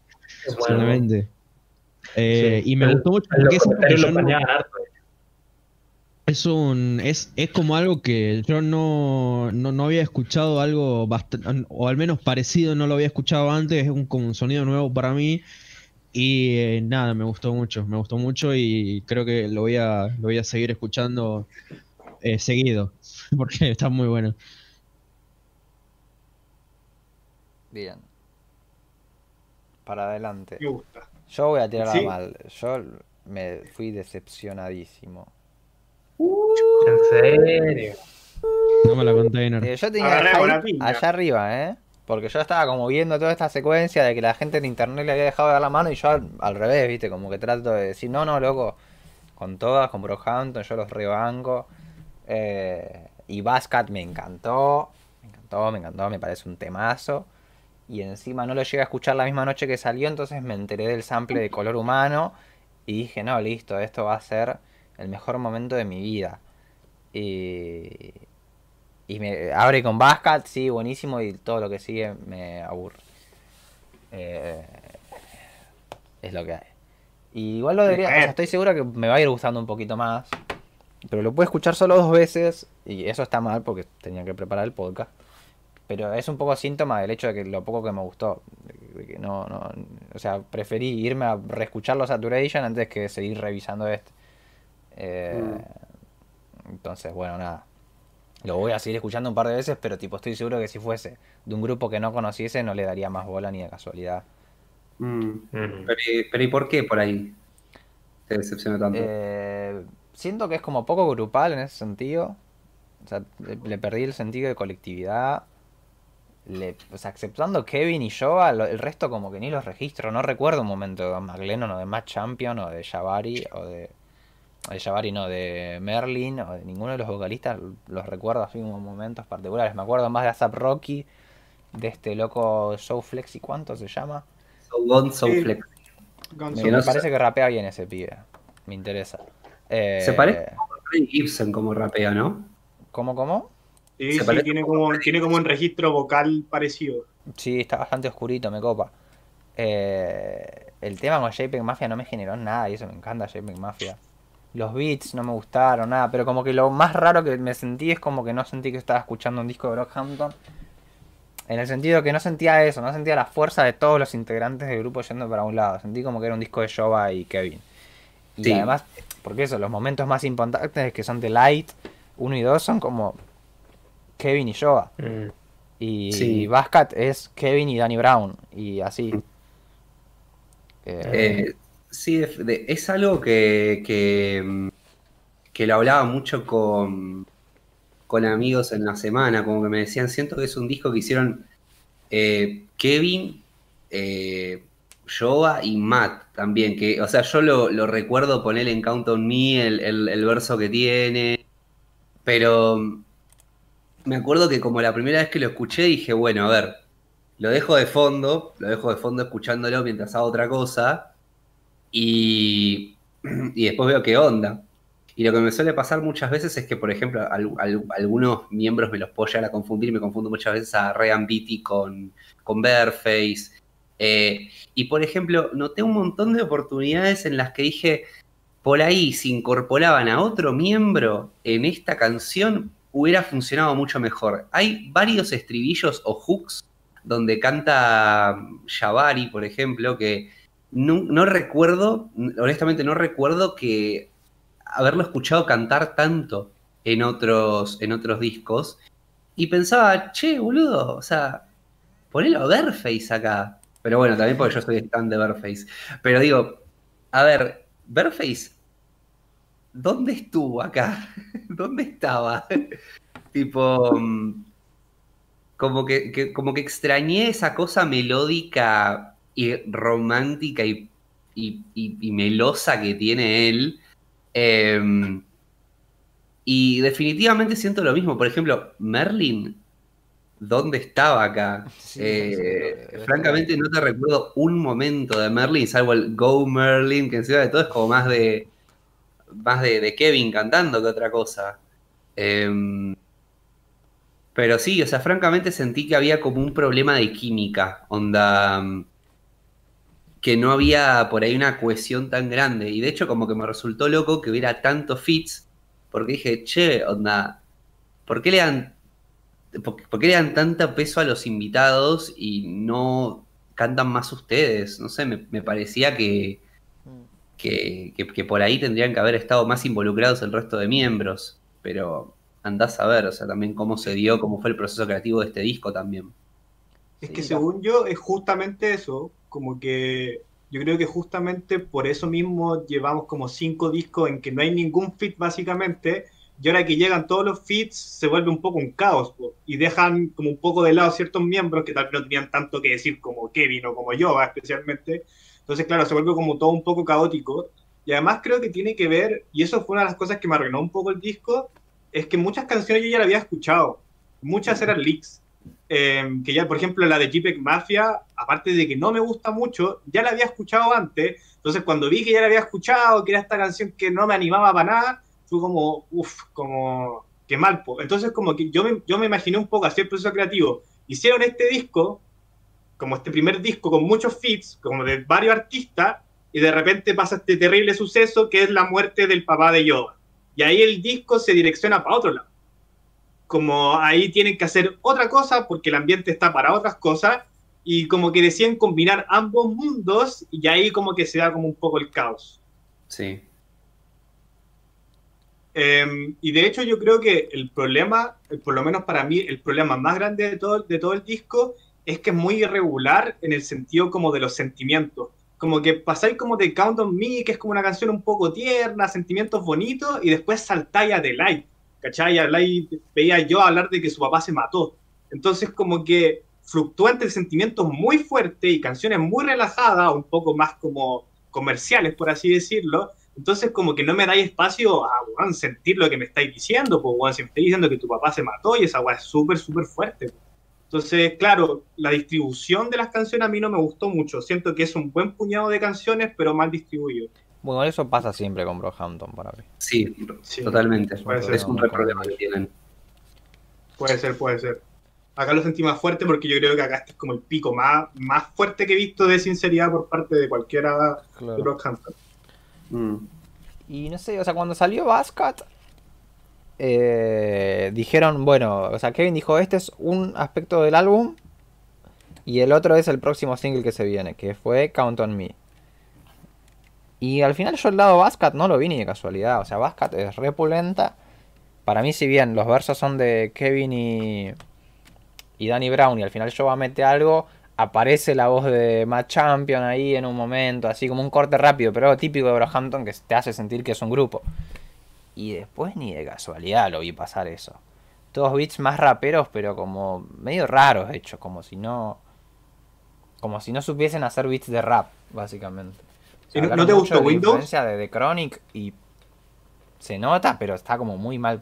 Es bueno. un demente. Eh, Sí. y me gustó mucho porque es yo no- harto. es un es, es como algo que yo no, no, no había escuchado algo bastante o al menos parecido no lo había escuchado antes es un, como un sonido nuevo para mí y eh, nada me gustó mucho me gustó mucho y creo que lo voy a lo voy a seguir escuchando eh, seguido porque está muy bueno Bien. Para adelante. Me gusta. Yo voy a tirar Sí. mal. Yo me fui decepcionadísimo. En serio. no me la container Eh, yo tenía piña. allá arriba, ¿eh? Porque yo estaba como viendo toda esta secuencia de que la gente en internet le había dejado de dar la mano y yo al, al revés, ¿viste? Como que trato de decir, no, no, loco, con todas, con Brockhampton, yo los rebanco. Eh, y Bascat me encantó, me encantó, me encantó, me parece un temazo. Y encima no lo llegué a escuchar la misma noche que salió, entonces me enteré del sample de color humano y dije, no, listo, esto va a ser el mejor momento de mi vida. Y, y me abre con Bascat, sí, buenísimo, y todo lo que sigue me aburre. Eh, es lo que hay. Y igual lo debería, o sea, estoy seguro que me va a ir gustando un poquito más. Pero lo puedo escuchar solo dos veces, y eso está mal porque tenía que preparar el podcast. Pero es un poco síntoma del hecho de que lo poco que me gustó. que no, no, o sea, preferí irme a reescuchar los Saturation antes que seguir revisando este. Eh, Entonces, bueno, nada. Lo voy a seguir escuchando un par de veces, pero tipo estoy seguro que si fuese de un grupo que no conociese no le daría más bola ni de casualidad. Mm. Mm. Pero, y- pero ¿y por qué por ahí te decepcionó tanto? Eh, siento que es como poco grupal en ese sentido. O sea, le, le perdí el sentido de colectividad. Le, o sea, exceptuando Kevin y Joa, lo- el resto como que ni los registro. No recuerdo un momento de Don McLennan o de Matt Champion o de Jabari o de... De Jabari no, de Merlin o de ninguno de los vocalistas los recuerdo así como momentos particulares. Me acuerdo más de ASAP Rocky, de este loco Show Flex y cuánto se llama. So Gone, So Sí. Me, me parece que rapea bien ese pibe. Me interesa. Eh, Se parece a Freddie Gibson como rapea, ¿no? ¿Cómo, cómo? Sí, Se sí, parece tiene como Freddy tiene como un registro vocal parecido. Sí, está bastante oscurito, me copa. Eh, el tema con JPEG Mafia no me generó nada y eso me encanta JPEG Mafia. Los beats no me gustaron, nada, pero como que lo más raro que me sentí es como que no sentí que estaba escuchando un disco de Brockhampton. En el sentido que no sentía eso, no sentía la fuerza de todos los integrantes del grupo yendo para un lado. Sentí como que era un disco de Jova y Kevin. Y Sí. además, porque eso, los momentos más importantes que son de Light 1 y 2 son como Kevin y Jova. Mm. Y Sí. Bascat es Kevin y Danny Brown. Y así. Eh, Eh, sí, de- de- es algo que, que, mm, que lo hablaba mucho con, con amigos en la semana, como que me decían, siento que es un disco que hicieron eh, Kevin, eh, Joa y Matt también, que, o sea, yo lo, recuerdo poner en Count on Me, el, el- verso que tiene, pero me acuerdo que como la primera vez que lo escuché dije, bueno, a ver, lo dejo de fondo, lo dejo de fondo escuchándolo mientras hago otra cosa, y, y después veo qué onda. Y lo que me suele pasar muchas veces es que, por ejemplo, al- al- algunos miembros me los puedo llegar a confundir, me confundo muchas veces a Ryan Beatty con, con Bearface. Eh, y por ejemplo, noté un montón de oportunidades en las que dije, por ahí, si incorporaban a otro miembro en esta canción, hubiera funcionado mucho mejor. Hay varios estribillos o hooks donde canta Jabari, por ejemplo, que no, recuerdo, honestamente no recuerdo que haberlo escuchado cantar tanto en otros, en otros discos. Y pensaba, che, boludo, o sea, ponelo a Bearface acá. Pero bueno, también porque yo soy fan de Bearface. Pero digo, a ver, Bearface, ¿dónde estuvo acá? ¿Dónde estaba? tipo, mm, como que, como que extrañé esa cosa melódica y romántica y- y melosa que tiene él. Em, y definitivamente siento lo mismo. Por ejemplo, Merlin, ¿dónde estaba acá? Sí, Eh, sí, francamente no te recuerdo un momento de Merlin, salvo el Go Merlin, que encima de todo es como más de más de, de Kevin cantando que otra cosa. Em, pero sí, o sea, francamente sentí que había como un problema de química, onda, mm, que no había por ahí una cohesión tan grande. Y de hecho como que me resultó loco que hubiera tantos fits, porque dije, che, onda, ¿por qué le dan, por, por qué le dan tanto peso a los invitados y no cantan más ustedes? No sé, me, me parecía que, que, que- que por ahí tendrían que haber estado más involucrados el resto de miembros, pero andás a ver, o sea, también cómo se dio, cómo fue el proceso creativo de este disco también. Es Sí, que según yo es justamente eso, como que yo creo que justamente por eso mismo llevamos como cinco discos en que no hay ningún fit básicamente, y ahora que llegan todos los fits se vuelve un poco un caos, y dejan como un poco de lado ciertos miembros que tal vez no tenían tanto que decir como Kevin o como yo, especialmente. Entonces, claro, se vuelve como todo un poco caótico. Y además creo que tiene que ver, y eso fue una de las cosas que me arruinó un poco el disco, es que muchas canciones yo ya las había escuchado, muchas eran leaks. Eh, que ya, por ejemplo, la de JPEG Mafia, aparte de que no me gusta mucho, ya la había escuchado antes. Entonces, cuando vi que ya la había escuchado, que era esta canción que no me animaba para nada, fue como, uff, como, que mal. po. Entonces, como que yo me, yo me imaginé un poco así el proceso creativo. Hicieron este disco, como este primer disco con muchos feats, como de varios artistas, y de repente pasa este terrible suceso que es la muerte del papá de Yoda. Y ahí el disco se direcciona para otro lado como ahí tienen que hacer otra cosa porque el ambiente está para otras cosas y como que decían combinar ambos mundos y ahí como que se da como un poco el caos. Sí. Eh, y de hecho yo creo que el problema, por lo menos para mí, el problema más grande de todo, de todo el disco es que es muy irregular en el sentido como de los sentimientos. Como que pasáis como de Count on Me, que es como una canción un poco tierna, sentimientos bonitos, y después saltáis a The Light. ¿Cachai? Habláis, veía yo hablar de que su papá se mató. Entonces como que fluctúa entre sentimientos muy fuertes y canciones muy relajadas, un poco más como comerciales, por así decirlo, entonces, como que no me dais espacio a weón, sentir lo que me estáis diciendo, pues, weón, si me estáis diciendo que tu papá se mató y esa weá es súper, súper fuerte. Entonces, claro, la distribución de las canciones a mí no me gustó mucho. Siento que es un buen puñado de canciones, pero mal distribuido. Bueno, eso pasa siempre con Brockhampton para mí. Sí, Sí. totalmente. Puede ser. Es un re problema que tienen. Puede ser, puede ser. Acá lo sentí más fuerte porque yo creo que acá este es como el pico más, más fuerte que he visto de sinceridad por parte de cualquiera de Brockhampton. Mm. Y no sé, o sea, cuando salió Bascat, eh, dijeron, bueno, o sea, Kevin dijo, este es un aspecto del álbum y el otro es el próximo single que se viene, que fue Count on Me. Y al final yo el lado Bascat no lo vi ni de casualidad, o sea, Bascat es repulenta. Para mí, si bien los versos son de Kevin y, y Danny Brown y al final yo va a meter algo, aparece la voz de Matt Champion ahí en un momento, así como un corte rápido, pero algo típico de Brockhampton que te hace sentir que es un grupo. Y después ni de casualidad lo vi pasar eso. todos beats más raperos, pero como medio raros hechos, como si no como si no supiesen hacer beats de rap, básicamente. O ¿Y no- te gustó de la Windows? influencia de The Chronic y se nota, pero está como muy mal,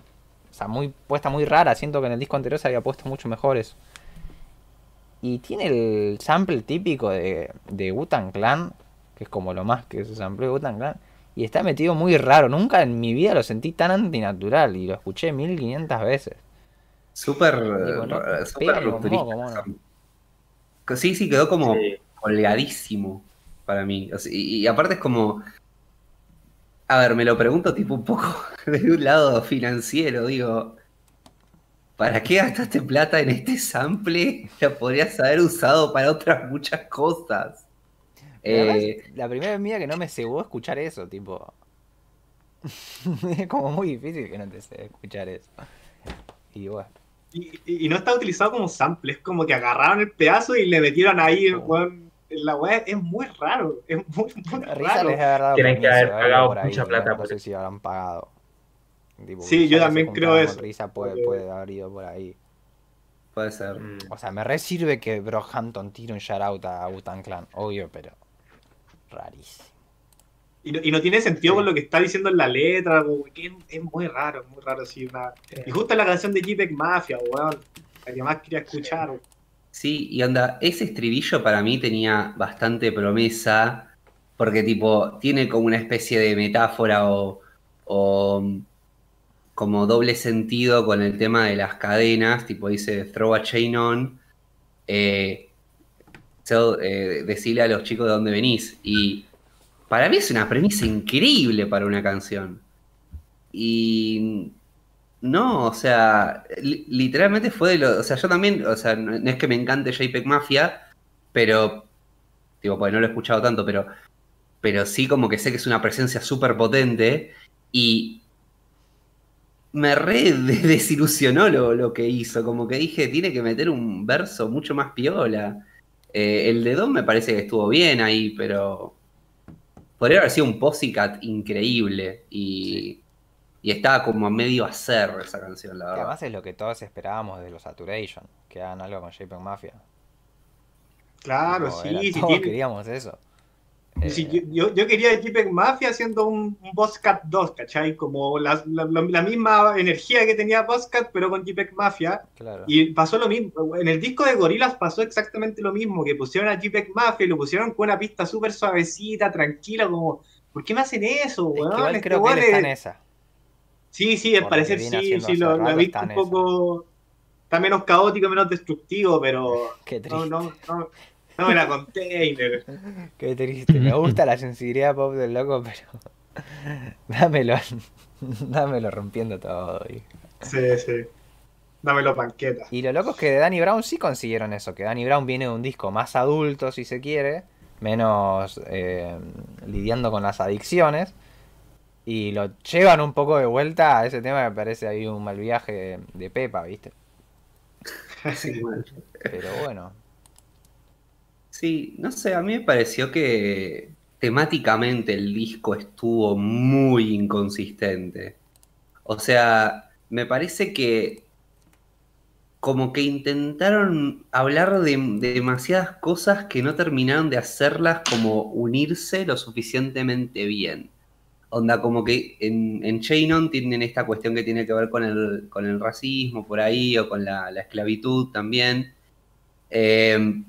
o sea, muy puesta muy rara, siento que en el disco anterior se había puesto mucho mejor eso. Y tiene el sample típico de, de Wu-Tang Clan, que es como lo más que se sample de Wu-Tang Clan. Y está metido muy raro. Nunca en mi vida lo sentí tan antinatural. Y lo escuché 1500 veces. Súper no, eh, rupturista. Que Sí, sí, quedó como Sí. colgadísimo para mí. O sea, y, y aparte es como. A ver, me lo pregunto tipo un poco desde un lado financiero, digo. ¿Para qué gastaste plata en este sample? La podrías haber usado para otras muchas cosas. Eh, la primera vez mía que no me cebó escuchar eso, tipo. es como muy difícil que no te cebe escuchar eso. Y bueno. Y, y- y no está utilizado como sample, es como que agarraron el pedazo y le metieron ahí, Oh. weón, en la weá es muy raro, es muy, raro. Tienen que haber pagado mucha plata No, sé eso. si habrán pagado. Tipo, Sí, yo también creo eso, Risa puede, puede haber ido por ahí. puede ser. Mm. O sea, me re sirve que Brockhampton tire un shoutout a Wu-Tang Clan, obvio, pero. Rarísimo. Y no, y no tiene sentido con lo que está diciendo en la letra, que es, es muy raro, muy raro, sí, una- Y justo la canción de JPEG Mafia, weón, la que más quería escuchar, weón. Sí, y onda, ese estribillo para mí tenía bastante promesa, porque tipo, tiene como una especie de metáfora o, o como doble sentido con el tema de las cadenas, tipo dice throw a chain on, eh, eh, decile a los chicos de dónde venís. Y para mí es una premisa increíble para una canción. Y no, o sea, li- literalmente fue de lo. O sea, yo también, o sea, no, no es que me encante JPEG Mafia, pero. Digo, pues no lo he escuchado tanto, pero. Pero sí, como que sé que es una presencia súper potente. Y. Me re de- desilusionó lo, lo que hizo. Como que dije, tiene que meter un verso mucho más piola. Eh, el de Don me parece que estuvo bien ahí, pero. Podría haber sido un Pussycat increíble. Y. Y estaba como a medio hacer esa canción, la Que verdad. además es lo que todos esperábamos de los Saturation, que hagan algo con JPEG Mafia. Claro, sí, sí, todos tiene- queríamos eso. Eh, yo, yo, yo quería JPEG Mafia haciendo un, un Bosscat 2, ¿cachai? Como la, la- la- la misma energía que tenía Bosscat, pero con JPEG Mafia. claro. Y pasó lo mismo. En el disco de Gorillaz pasó exactamente lo mismo, que pusieron a JPEG Mafia y lo pusieron con una pista súper suavecita, tranquila, como, ¿por qué me hacen eso, Es que weón? Este creo que él weón está en es- esa. Sí, sí, al parecer sí, sí, lo, he visto un poco... Está menos caótico, menos destructivo, pero... Qué triste. no, no, no me la container. Qué triste. Me gusta la sensibilidad pop del loco, pero. dámelo. dámelo rompiendo todo. Sí, sí. Dámelo panqueta. Y lo loco es que de Danny Brown sí consiguieron eso, que Danny Brown viene de un disco más adulto, si se quiere, menos eh, lidiando con las adicciones, y lo llevan un poco de vuelta a ese tema que parece ahí un mal viaje de, Pepa, ¿viste? Sí, mal. Pero bueno, Sí, no sé, a mí me pareció que temáticamente el disco estuvo muy inconsistente. O sea, me parece que como que intentaron hablar de, de demasiadas cosas que no terminaron de hacerlas como unirse lo suficientemente bien. Onda, como que en, en Chain On tienen esta cuestión que tiene que ver con el, con el racismo por ahí, o con la, la esclavitud también. Eh,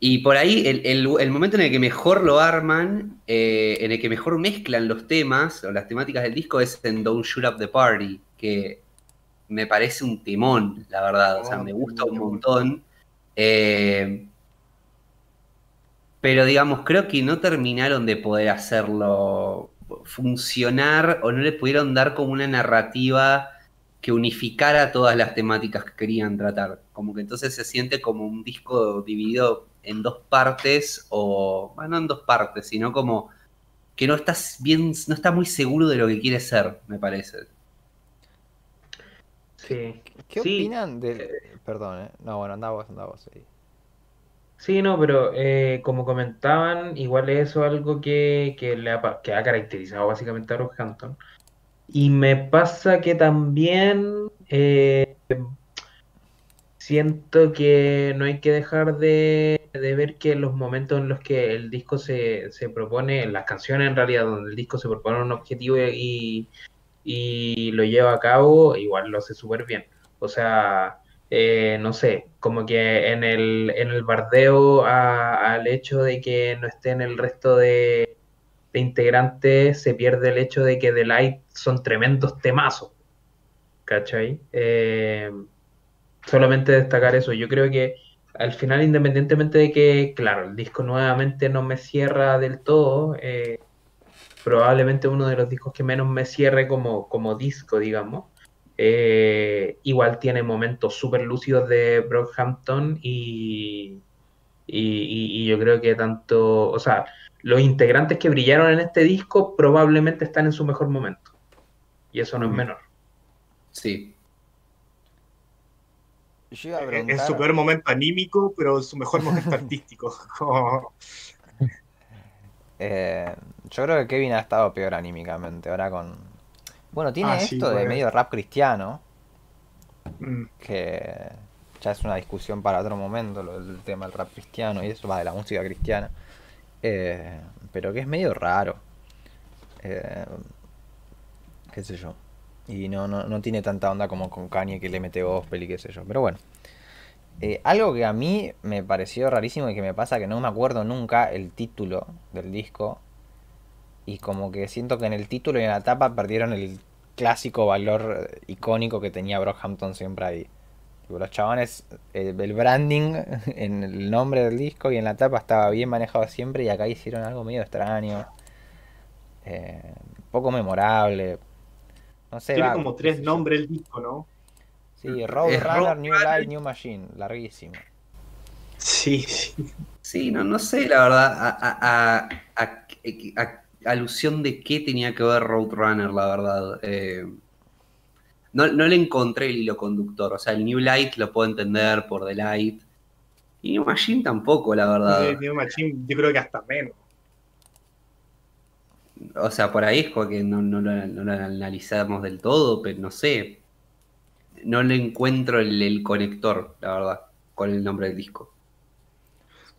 y por ahí, el, el- el momento en el que mejor lo arman, eh, en el que mejor mezclan los temas o las temáticas del disco es en Don't Shoot Up the Party, que me parece un temón, la verdad. O sea, Oh, me gusta un montón. Eh, pero digamos, creo que no terminaron de poder hacerlo funcionar o no le pudieron dar como una narrativa que unificara todas las temáticas que querían tratar. Como que entonces se siente como un disco dividido en dos partes, o bueno, no en dos partes, sino como que no estás bien, no está muy seguro de lo que quiere ser, me parece. Sí. ¿qué Sí, opinan del... Perdón, ¿eh? No, bueno, anda vos, anda vos. sí. Sí, no, pero eh, como comentaban, igual eso es algo que, que, le ha, que ha caracterizado básicamente a Brockhampton. Y me pasa que también eh, siento que no hay que dejar de, de ver que los momentos en los que el disco se, se propone, en las canciones en realidad, donde el disco se propone un objetivo y, y lo lleva a cabo, igual lo hace súper bien. O sea, eh, no sé, como que en el, en el bardeo al hecho de que no estén el resto de, de integrantes, se pierde el hecho de que The Light son tremendos temazos. ¿Cachai? Eh, solamente destacar eso. Yo creo que al final, independientemente de que, claro, el disco nuevamente no me cierra del todo, eh, probablemente uno de los discos que menos me cierre como, como disco, digamos. Eh, igual tiene momentos súper lúcidos de Brockhampton y, y, y- y yo creo que tanto, o sea, los integrantes que brillaron en este disco probablemente están en su mejor momento. Y eso no es menor. Sí. Yo iba a En preguntar. su peor momento anímico, pero en su mejor momento artístico. Como- eh, yo creo que Kevin ha estado peor anímicamente. Ahora con. Bueno, tiene Ah, sí, esto de medio rap cristiano. Mm. Que ya es una discusión para otro momento, lo del tema del rap cristiano y eso va de la música cristiana. Eh, pero que es medio raro. Eh, qué sé yo. Y no, no, no tiene tanta onda como con Kanye que le mete gospel y qué sé yo. Pero bueno. Eh, algo que a mí me pareció rarísimo y que me pasa que no me acuerdo nunca el título del disco. Y como que siento que en el título y en la tapa perdieron el clásico valor eh, icónico que tenía Brockhampton siempre ahí. Los chabones, eh, el branding en el nombre del disco y en la tapa estaba bien manejado siempre y acá hicieron algo medio extraño. poco memorable. No sé, Tiene va, como tres nombres el disco, ¿no? Sí, Road Es Runner, Road New. Light, New Machine, larguísimo. Sí, sí. Sí, no, no sé, la verdad, a, a- a- a- a- alusión de qué tenía que ver Roadrunner, la verdad. Eh, no, no le encontré el hilo conductor. O sea, el New Light lo puedo entender por The Light. Y New Machine tampoco, la verdad. De New Machine, yo creo que hasta menos. O sea, por ahí es como que no, no lo, no lo analizamos del todo, pero no sé. No le encuentro el, el conector, la verdad, con el nombre del disco.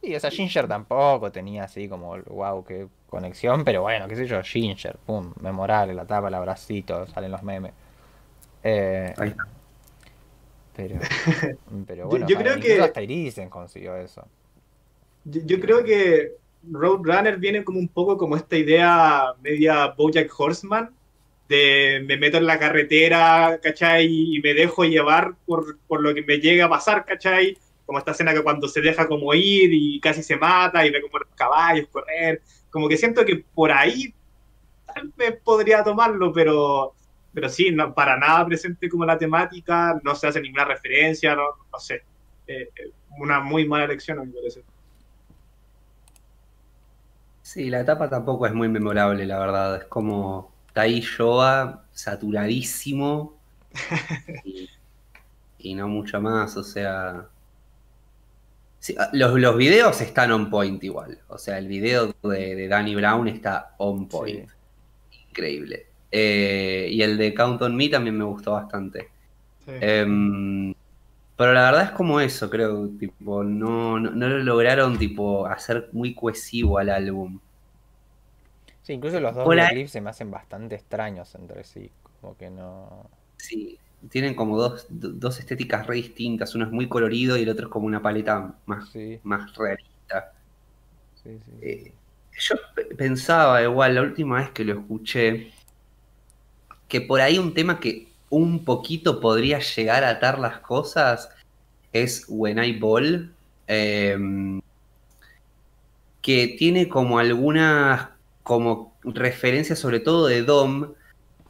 Sí, o sea, Ginger tampoco tenía así como, wow, qué conexión, pero bueno, qué sé yo, Ginger, pum, memorable, la tapa, el abracito, salen los memes. Eh, Ahí está. pero, pero bueno, yo creo que- hasta Irisen consiguió eso. Yo, yo creo que Roadrunner viene como un poco como esta idea media Bojack Horseman, de me meto en la carretera, ¿cachai? Y me dejo llevar por, por lo que me llega a pasar, ¿cachai? Como esta escena que cuando se deja como ir y casi se mata y ve como los caballos correr. Como que siento que por ahí tal vez podría tomarlo, pero, pero sí, no, para nada presente como la temática, no se hace ninguna referencia, no, sé. Eh, eh, una muy mala elección, a mi parecer. Sí, la etapa tampoco es muy memorable, la verdad. Es como Tai Showa, saturadísimo. y, y no mucho más, o sea. Sí, ah, los, los videos están on point igual. O sea, el video de, de Danny Brown está on point. Increíble. Eh, y el de Count on Me también me gustó bastante. Sí. Em, pero la verdad es como eso, creo, tipo, no, no, no lo lograron tipo hacer muy cohesivo al álbum. Sí, incluso los dos videoclips se me hacen bastante extraños entre sí, como que no... Sí, tienen como dos, do- dos estéticas re distintas, uno es muy colorido y el otro es como una paleta más, Sí, más realista. sí, sí. Eh, yo pe- pensaba igual la última vez que lo escuché, que por ahí un tema que un poquito podría llegar a atar las cosas es When I Ball, em, que tiene como algunas como referencias sobre todo de Dom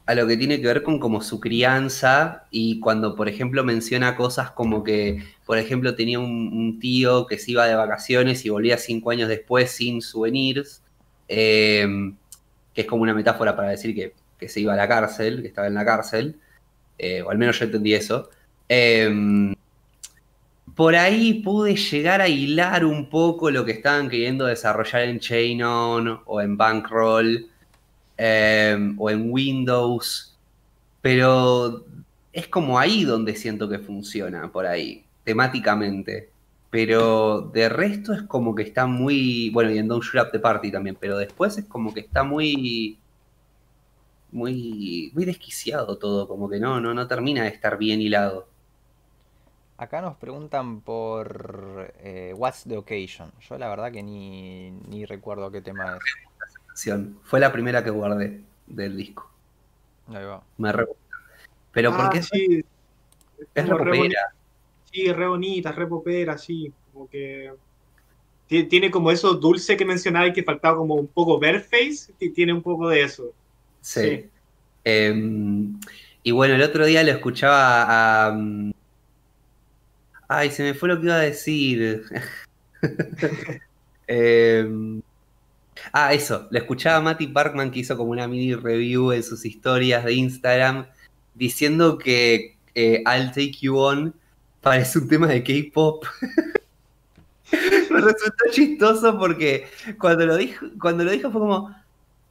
a lo que tiene que ver con como su crianza y cuando por ejemplo menciona cosas como que por ejemplo tenía un, tío que se iba de vacaciones y volvía cinco años después sin souvenirs, em, que es como una metáfora para decir que, que se iba a la cárcel, que estaba en la cárcel, eh, o al menos yo entendí eso. Em, por ahí pude llegar a hilar un poco lo que estaban queriendo desarrollar en Chain On o en Bankroll em, o en Windows, Pero es como ahí donde siento que funciona, por ahí, temáticamente. Pero de resto es como que está muy. Bueno, y en Don't Shoot Up the Party también, pero después es como que está muy. Muy, muy desquiciado todo, como que no, no, no termina de estar bien hilado. Acá nos preguntan por eh, What's the Occasion. Yo la verdad que ni, ni recuerdo qué tema es. Fue la primera que guardé del disco. Ahí va. Me re. Pero Ah, porque es, sí, es como re repopera. Sí, re bonita, re popera, sí. Como que. ti- Tiene como eso dulce que mencionaba y que faltaba como un poco Bareface. y Tiene un poco de eso. Sí. Sí. Em, y bueno, el otro día lo escuchaba a. mm, Ay, se me fue lo que iba a decir. Em, ah, eso. Lo escuchaba a Matty Parkman que hizo como una mini review en sus historias de Instagram diciendo que eh, I'll Take You On parece un tema de K-pop. Me resultó chistoso porque cuando lo dijo, cuando lo dijo fue como,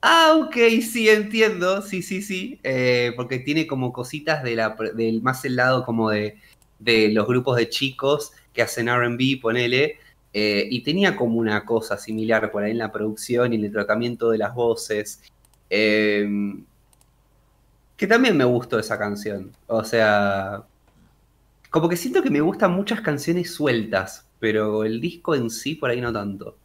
ah, ok, sí, entiendo, sí, sí, sí, eh, porque tiene como cositas de la, del más el lado como de, de los grupos de chicos que hacen RB, ponele, eh, y tenía como una cosa similar por ahí en la producción y en el tratamiento de las voces, eh, que también me gustó esa canción, o sea, como que siento que me gustan muchas canciones sueltas, pero el disco en sí por ahí no tanto.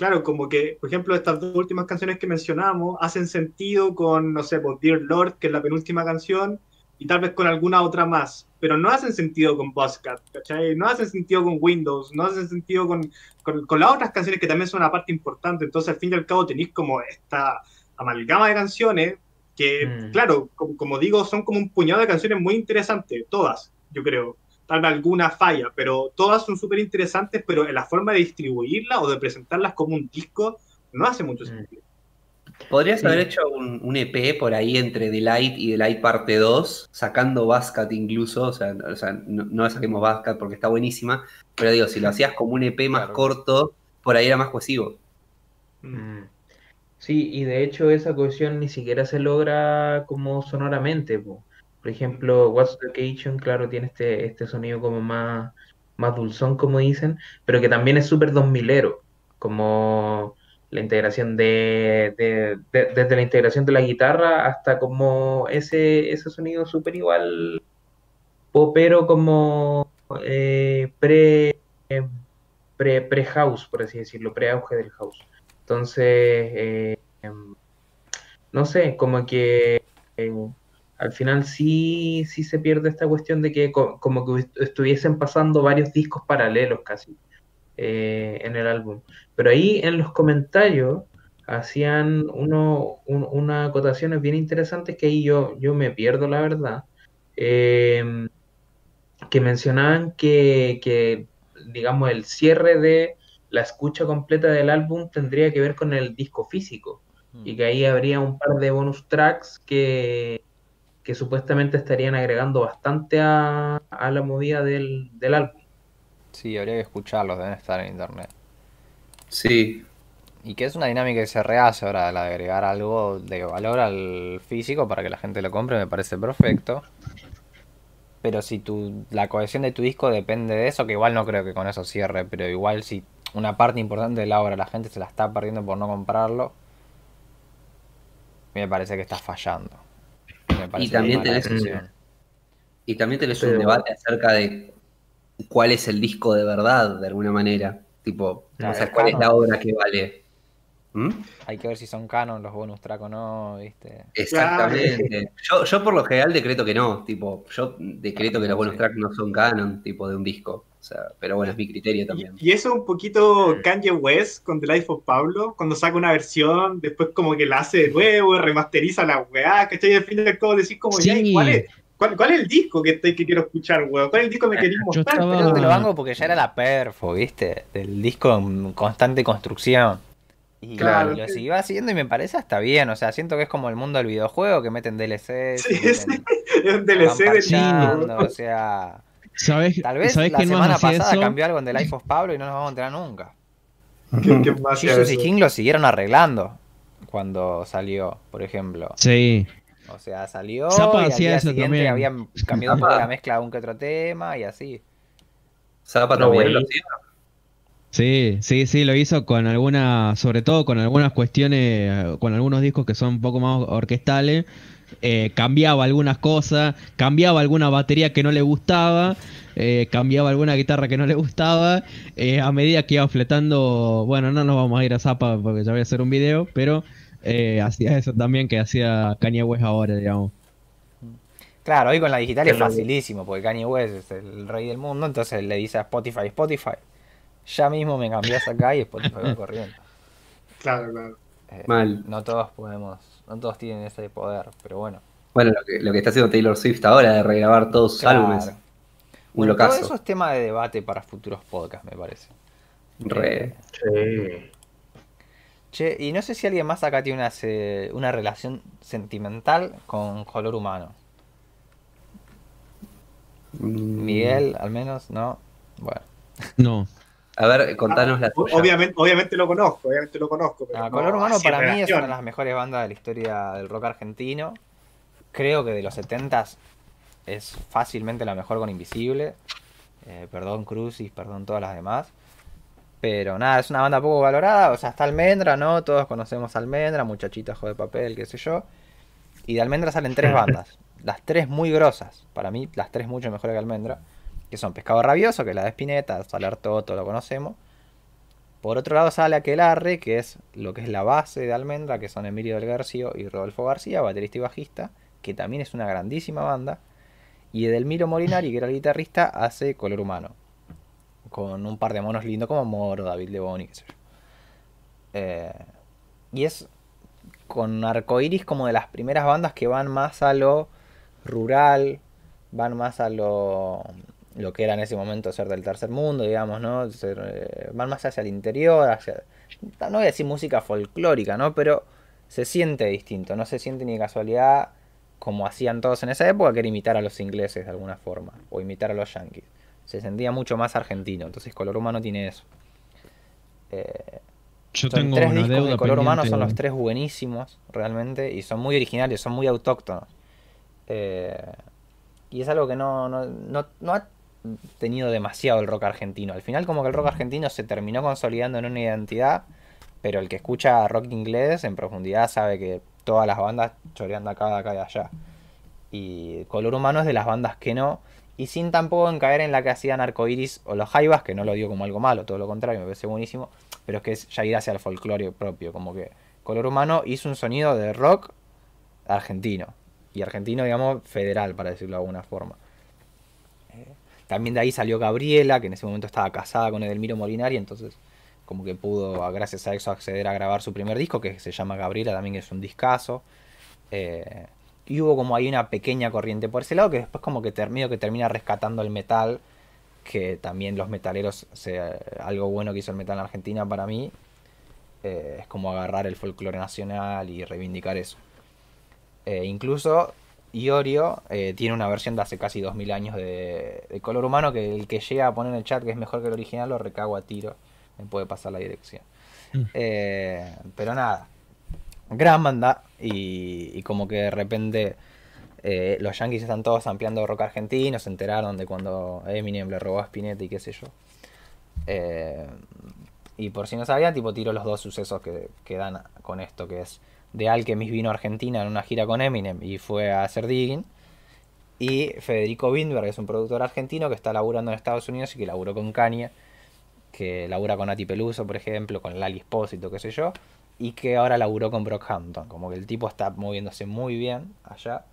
Claro, como que, por ejemplo, estas dos últimas canciones que mencionamos hacen sentido con, no sé, pues, Dear Lord, que es la penúltima canción, y tal vez con alguna otra más, pero no hacen sentido con Buzzcat, ¿cachai? No hacen sentido con Windows, no hacen sentido con, con, con las otras canciones que también son una parte importante, entonces al fin y al cabo tenéis como esta amalgama de canciones que, Mm. claro, como, como digo, son como un puñado de canciones muy interesantes, todas, yo creo. Tal vez alguna falla, pero todas son súper interesantes, pero en la forma de distribuirlas o de presentarlas como un disco no hace mucho Mm. sentido. Podrías Sí. haber hecho un, un EP por ahí entre The Light y The Light parte 2, sacando Bascat incluso, o sea, o sea, no, no saquemos Bascat porque está buenísima, pero digo, si lo hacías como un EP más Claro. corto, por ahí era más cohesivo. Mm. Sí, y de hecho esa cohesión ni siquiera se logra como sonoramente, po. Por ejemplo, What's the Occasion, claro, tiene este, este sonido como más, más dulzón, como dicen, pero que también es súper 2000ero, como la integración de, de- de- desde la integración de la guitarra hasta como ese, ese sonido súper igual popero como eh, pre, eh, pre, pre-house, por así decirlo, pre-auge del house. Entonces, eh, em, no sé, como que eh, al final sí, sí se pierde esta cuestión de que co- como que est- estuviesen pasando varios discos paralelos casi eh, en el álbum. Pero ahí en los comentarios hacían uno, un- unas acotaciones bien interesantes que ahí yo, yo me pierdo, la verdad. Em, que mencionaban que, que, digamos, el cierre de la escucha completa del álbum tendría que ver con el disco físico y que ahí habría un par de bonus tracks que, que supuestamente estarían agregando bastante a, a la movida del, del álbum. Sí, habría que escucharlos, deben estar en internet. Sí, Y que es una dinámica que se rehace ahora, la de agregar algo de valor al físico para que la gente lo compre, me parece perfecto. Pero si tu, la cohesión de tu disco depende de eso, que igual no creo que con eso cierre, pero igual si una parte importante de la obra la gente se la está perdiendo por no comprarlo, me parece que está fallando. Me parece también tenés- y también tenés Pero- un debate acerca de cuál es el disco de verdad, de alguna manera. Tipo, Claro, o sea, cuál es la obra que vale. ¿Mm? Hay que ver si son canon los bonus track o no, ¿viste? Exactamente. Yo, yo por lo general decreto que no, tipo, yo decreto que los bonus Sí. tracks no son canon, tipo, de un disco. O sea, pero bueno, es mi criterio también. Y, y eso un poquito Kanye West con The Life of Pablo, cuando saca una versión, después como que la hace de nuevo, remasteriza la weá, ¿cachai? Y al fin y al cabo decís como, ya, ¿y Sí. ¿cuál es, cuál, cuál es el disco que, te- que quiero escuchar, weón? ¿Cuál es el disco que me queréis Yo mostrar? estaba- Pero te lo banco porque ya era la perfo, ¿viste? Del disco en constante construcción. Y Claro. lo siguió haciendo y me parece hasta bien. O sea, siento que es como el mundo del videojuego que meten DLC. Sí, sí. Es un DLC del disco. O sea, ¿Sabes, tal vez ¿sabes la semana pasada eso? cambió algo en The Life of Pablo y no nos vamos a enterar nunca. ¿Qué- qué más Jesus y? King lo siguieron arreglando cuando salió, por ejemplo. Sí. O sea, salió Zappa y al hacía día eso siguiente también. habían cambiado un poco Zappa. la mezcla de un que otro tema y así. Zappa No, también lo hacía. Sí, sí, sí, lo hizo con algunas, sobre todo con algunas cuestiones, con algunos discos que son un poco más orquestales. Eh, cambiaba algunas cosas, cambiaba alguna batería que no le gustaba, eh, cambiaba alguna guitarra que no le gustaba. eh, a medida que iba fletando, bueno, no nos vamos a ir a Zapa porque ya voy a hacer un video, pero eh, hacía eso también que hacía Kanye West ahora, digamos. Claro, hoy con la digital es facilísimo, porque Kanye West es el rey del mundo, entonces le dice a Spotify, Spotify, ya mismo me cambias acá y Spotify va corriendo. Claro, claro. Eh, Mal. No todos podemos, no todos tienen ese poder, pero bueno. Bueno, lo que, lo que está haciendo Taylor Swift ahora de regrabar todos sus Claro. álbumes. Un Bueno, todo eso es tema de debate para futuros podcasts, me parece. Re. Sí. Che, y no sé si alguien más acá tiene una, una relación sentimental con color humano. Mm. Miguel, al menos, ¿no? Bueno. No. A ver, contanos la O- tuya. Obviamente, obviamente lo conozco, obviamente lo conozco. Pero Ah, no Color Humano para mí es una de las mejores bandas de la historia del rock argentino. Creo que de los 70s es fácilmente la mejor con Invisible. Eh, perdón Crucis, perdón todas las demás. Pero nada, es una banda poco valorada. O sea, está Almendra, ¿no? Todos conocemos a Almendra, Muchachita Ojo de Papel, qué sé yo. Y de Almendra salen tres bandas. Las tres muy grosas. Para mí, las tres mucho mejores que Almendra. Que son Pescado Rabioso, que es la de Spinetta, Salar Toto, lo conocemos. Por otro lado sale Aquelarre, que es lo que es la base de Almendra, que son Emilio del García y Rodolfo García, baterista y bajista, que también es una grandísima banda. Y Edelmiro Molinari, que era el guitarrista, hace Color Humano. Con un par de monos lindos como Moro, David Leboni, qué sé yo. Eh, y es con Arcoiris como de las primeras bandas que van más a lo rural, van más a lo, lo que era en ese momento ser del tercer mundo, digamos, ¿no? Ser, eh, van más hacia el interior, hacia, no voy a decir música folclórica, ¿no? Pero se siente distinto, no se siente ni de casualidad como hacían todos en esa época, que era imitar a los ingleses de alguna forma, o imitar a los yankees. Se sentía mucho más argentino, entonces Color Humano tiene eso. Eh, Yo son tengo tres una discos de color humano, son los tres buenísimos, realmente, y son muy originales, son muy autóctonos. Eh, y es algo que no, no, no, no ha tenido demasiado el rock argentino. Al final como que el rock argentino se terminó consolidando en una identidad, pero el que escucha rock inglés en profundidad sabe que todas las bandas chorean de acá, de acá y de allá. Y Color Humano es de las bandas que no, y sin tampoco en caer en la que hacían Arcoiris o los Jaivas, que no lo digo como algo malo, todo lo contrario, me parece buenísimo, pero es que es ya ir hacia el folclore propio, como que Color Humano hizo un sonido de rock argentino, y argentino, digamos, federal, para decirlo de alguna forma. También de ahí salió Gabriela, que en ese momento estaba casada con Edelmiro Molinari, entonces como que pudo, gracias a eso, acceder a grabar su primer disco, que se llama Gabriela, también es un discazo. Eh, y hubo como ahí una pequeña corriente por ese lado, que después como que termino que termina rescatando el metal, que también los metaleros, se- algo bueno que hizo el metal en Argentina para mí, eh, es como agarrar el folclore nacional y reivindicar eso. Eh, incluso Iorio eh, tiene una versión de hace casi 2000 años de, de color humano que el que llega a poner en el chat que es mejor que el original lo recago a tiro. Me puede pasar la dirección. Mm. Eh, pero nada, gran banda y, y como que de repente eh, los yankees están todos ampliando rock argentino, se enteraron de cuando Eminem le robó a Spinetta y qué sé yo. Eh, y por si no sabían, tipo tiro los dos sucesos que, que dan con esto, que es de Alchemist vino a Argentina en una gira con Eminem y fue a hacer digging. Y Federico Windberg, que es un productor argentino que está laburando en Estados Unidos y que laburó con Kanye, que labura con Nati Peluso, por ejemplo, con Lali Espósito, qué sé yo, y que ahora laburó con Brockhampton. Como que el tipo está moviéndose muy bien allá.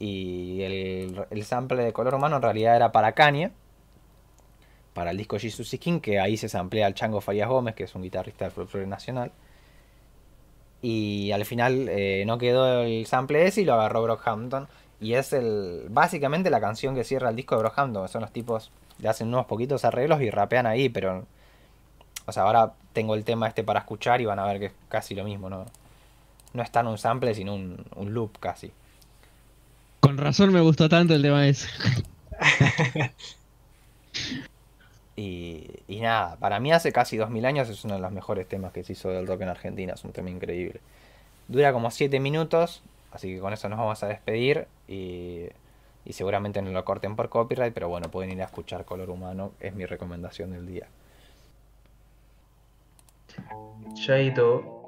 Y el, el sample de color humano en realidad era para Kanye, para el disco Jesus is King, que ahí se samplea al Chango Farías Gómez, que es un guitarrista del folclore nacional. Y al final eh, no quedó el sample ese y lo agarró Brockhampton. Y es el básicamente la canción que cierra el disco de Brockhampton. Son los tipos le hacen unos poquitos arreglos y rapean ahí, pero... O sea, ahora tengo el tema este para escuchar y van a ver que es casi lo mismo, ¿no? No está en un sample, sino un, un loop casi. Con razón me gustó tanto el tema ese. Y, nada, para mí hace casi 2000 años es uno de los mejores temas que se hizo del rock en Argentina, es un tema increíble. Dura como 7 minutos, Así que con eso nos vamos a despedir y, y seguramente no lo corten por copyright, pero bueno, pueden ir a escuchar Color Humano, es mi recomendación del día. Chaito.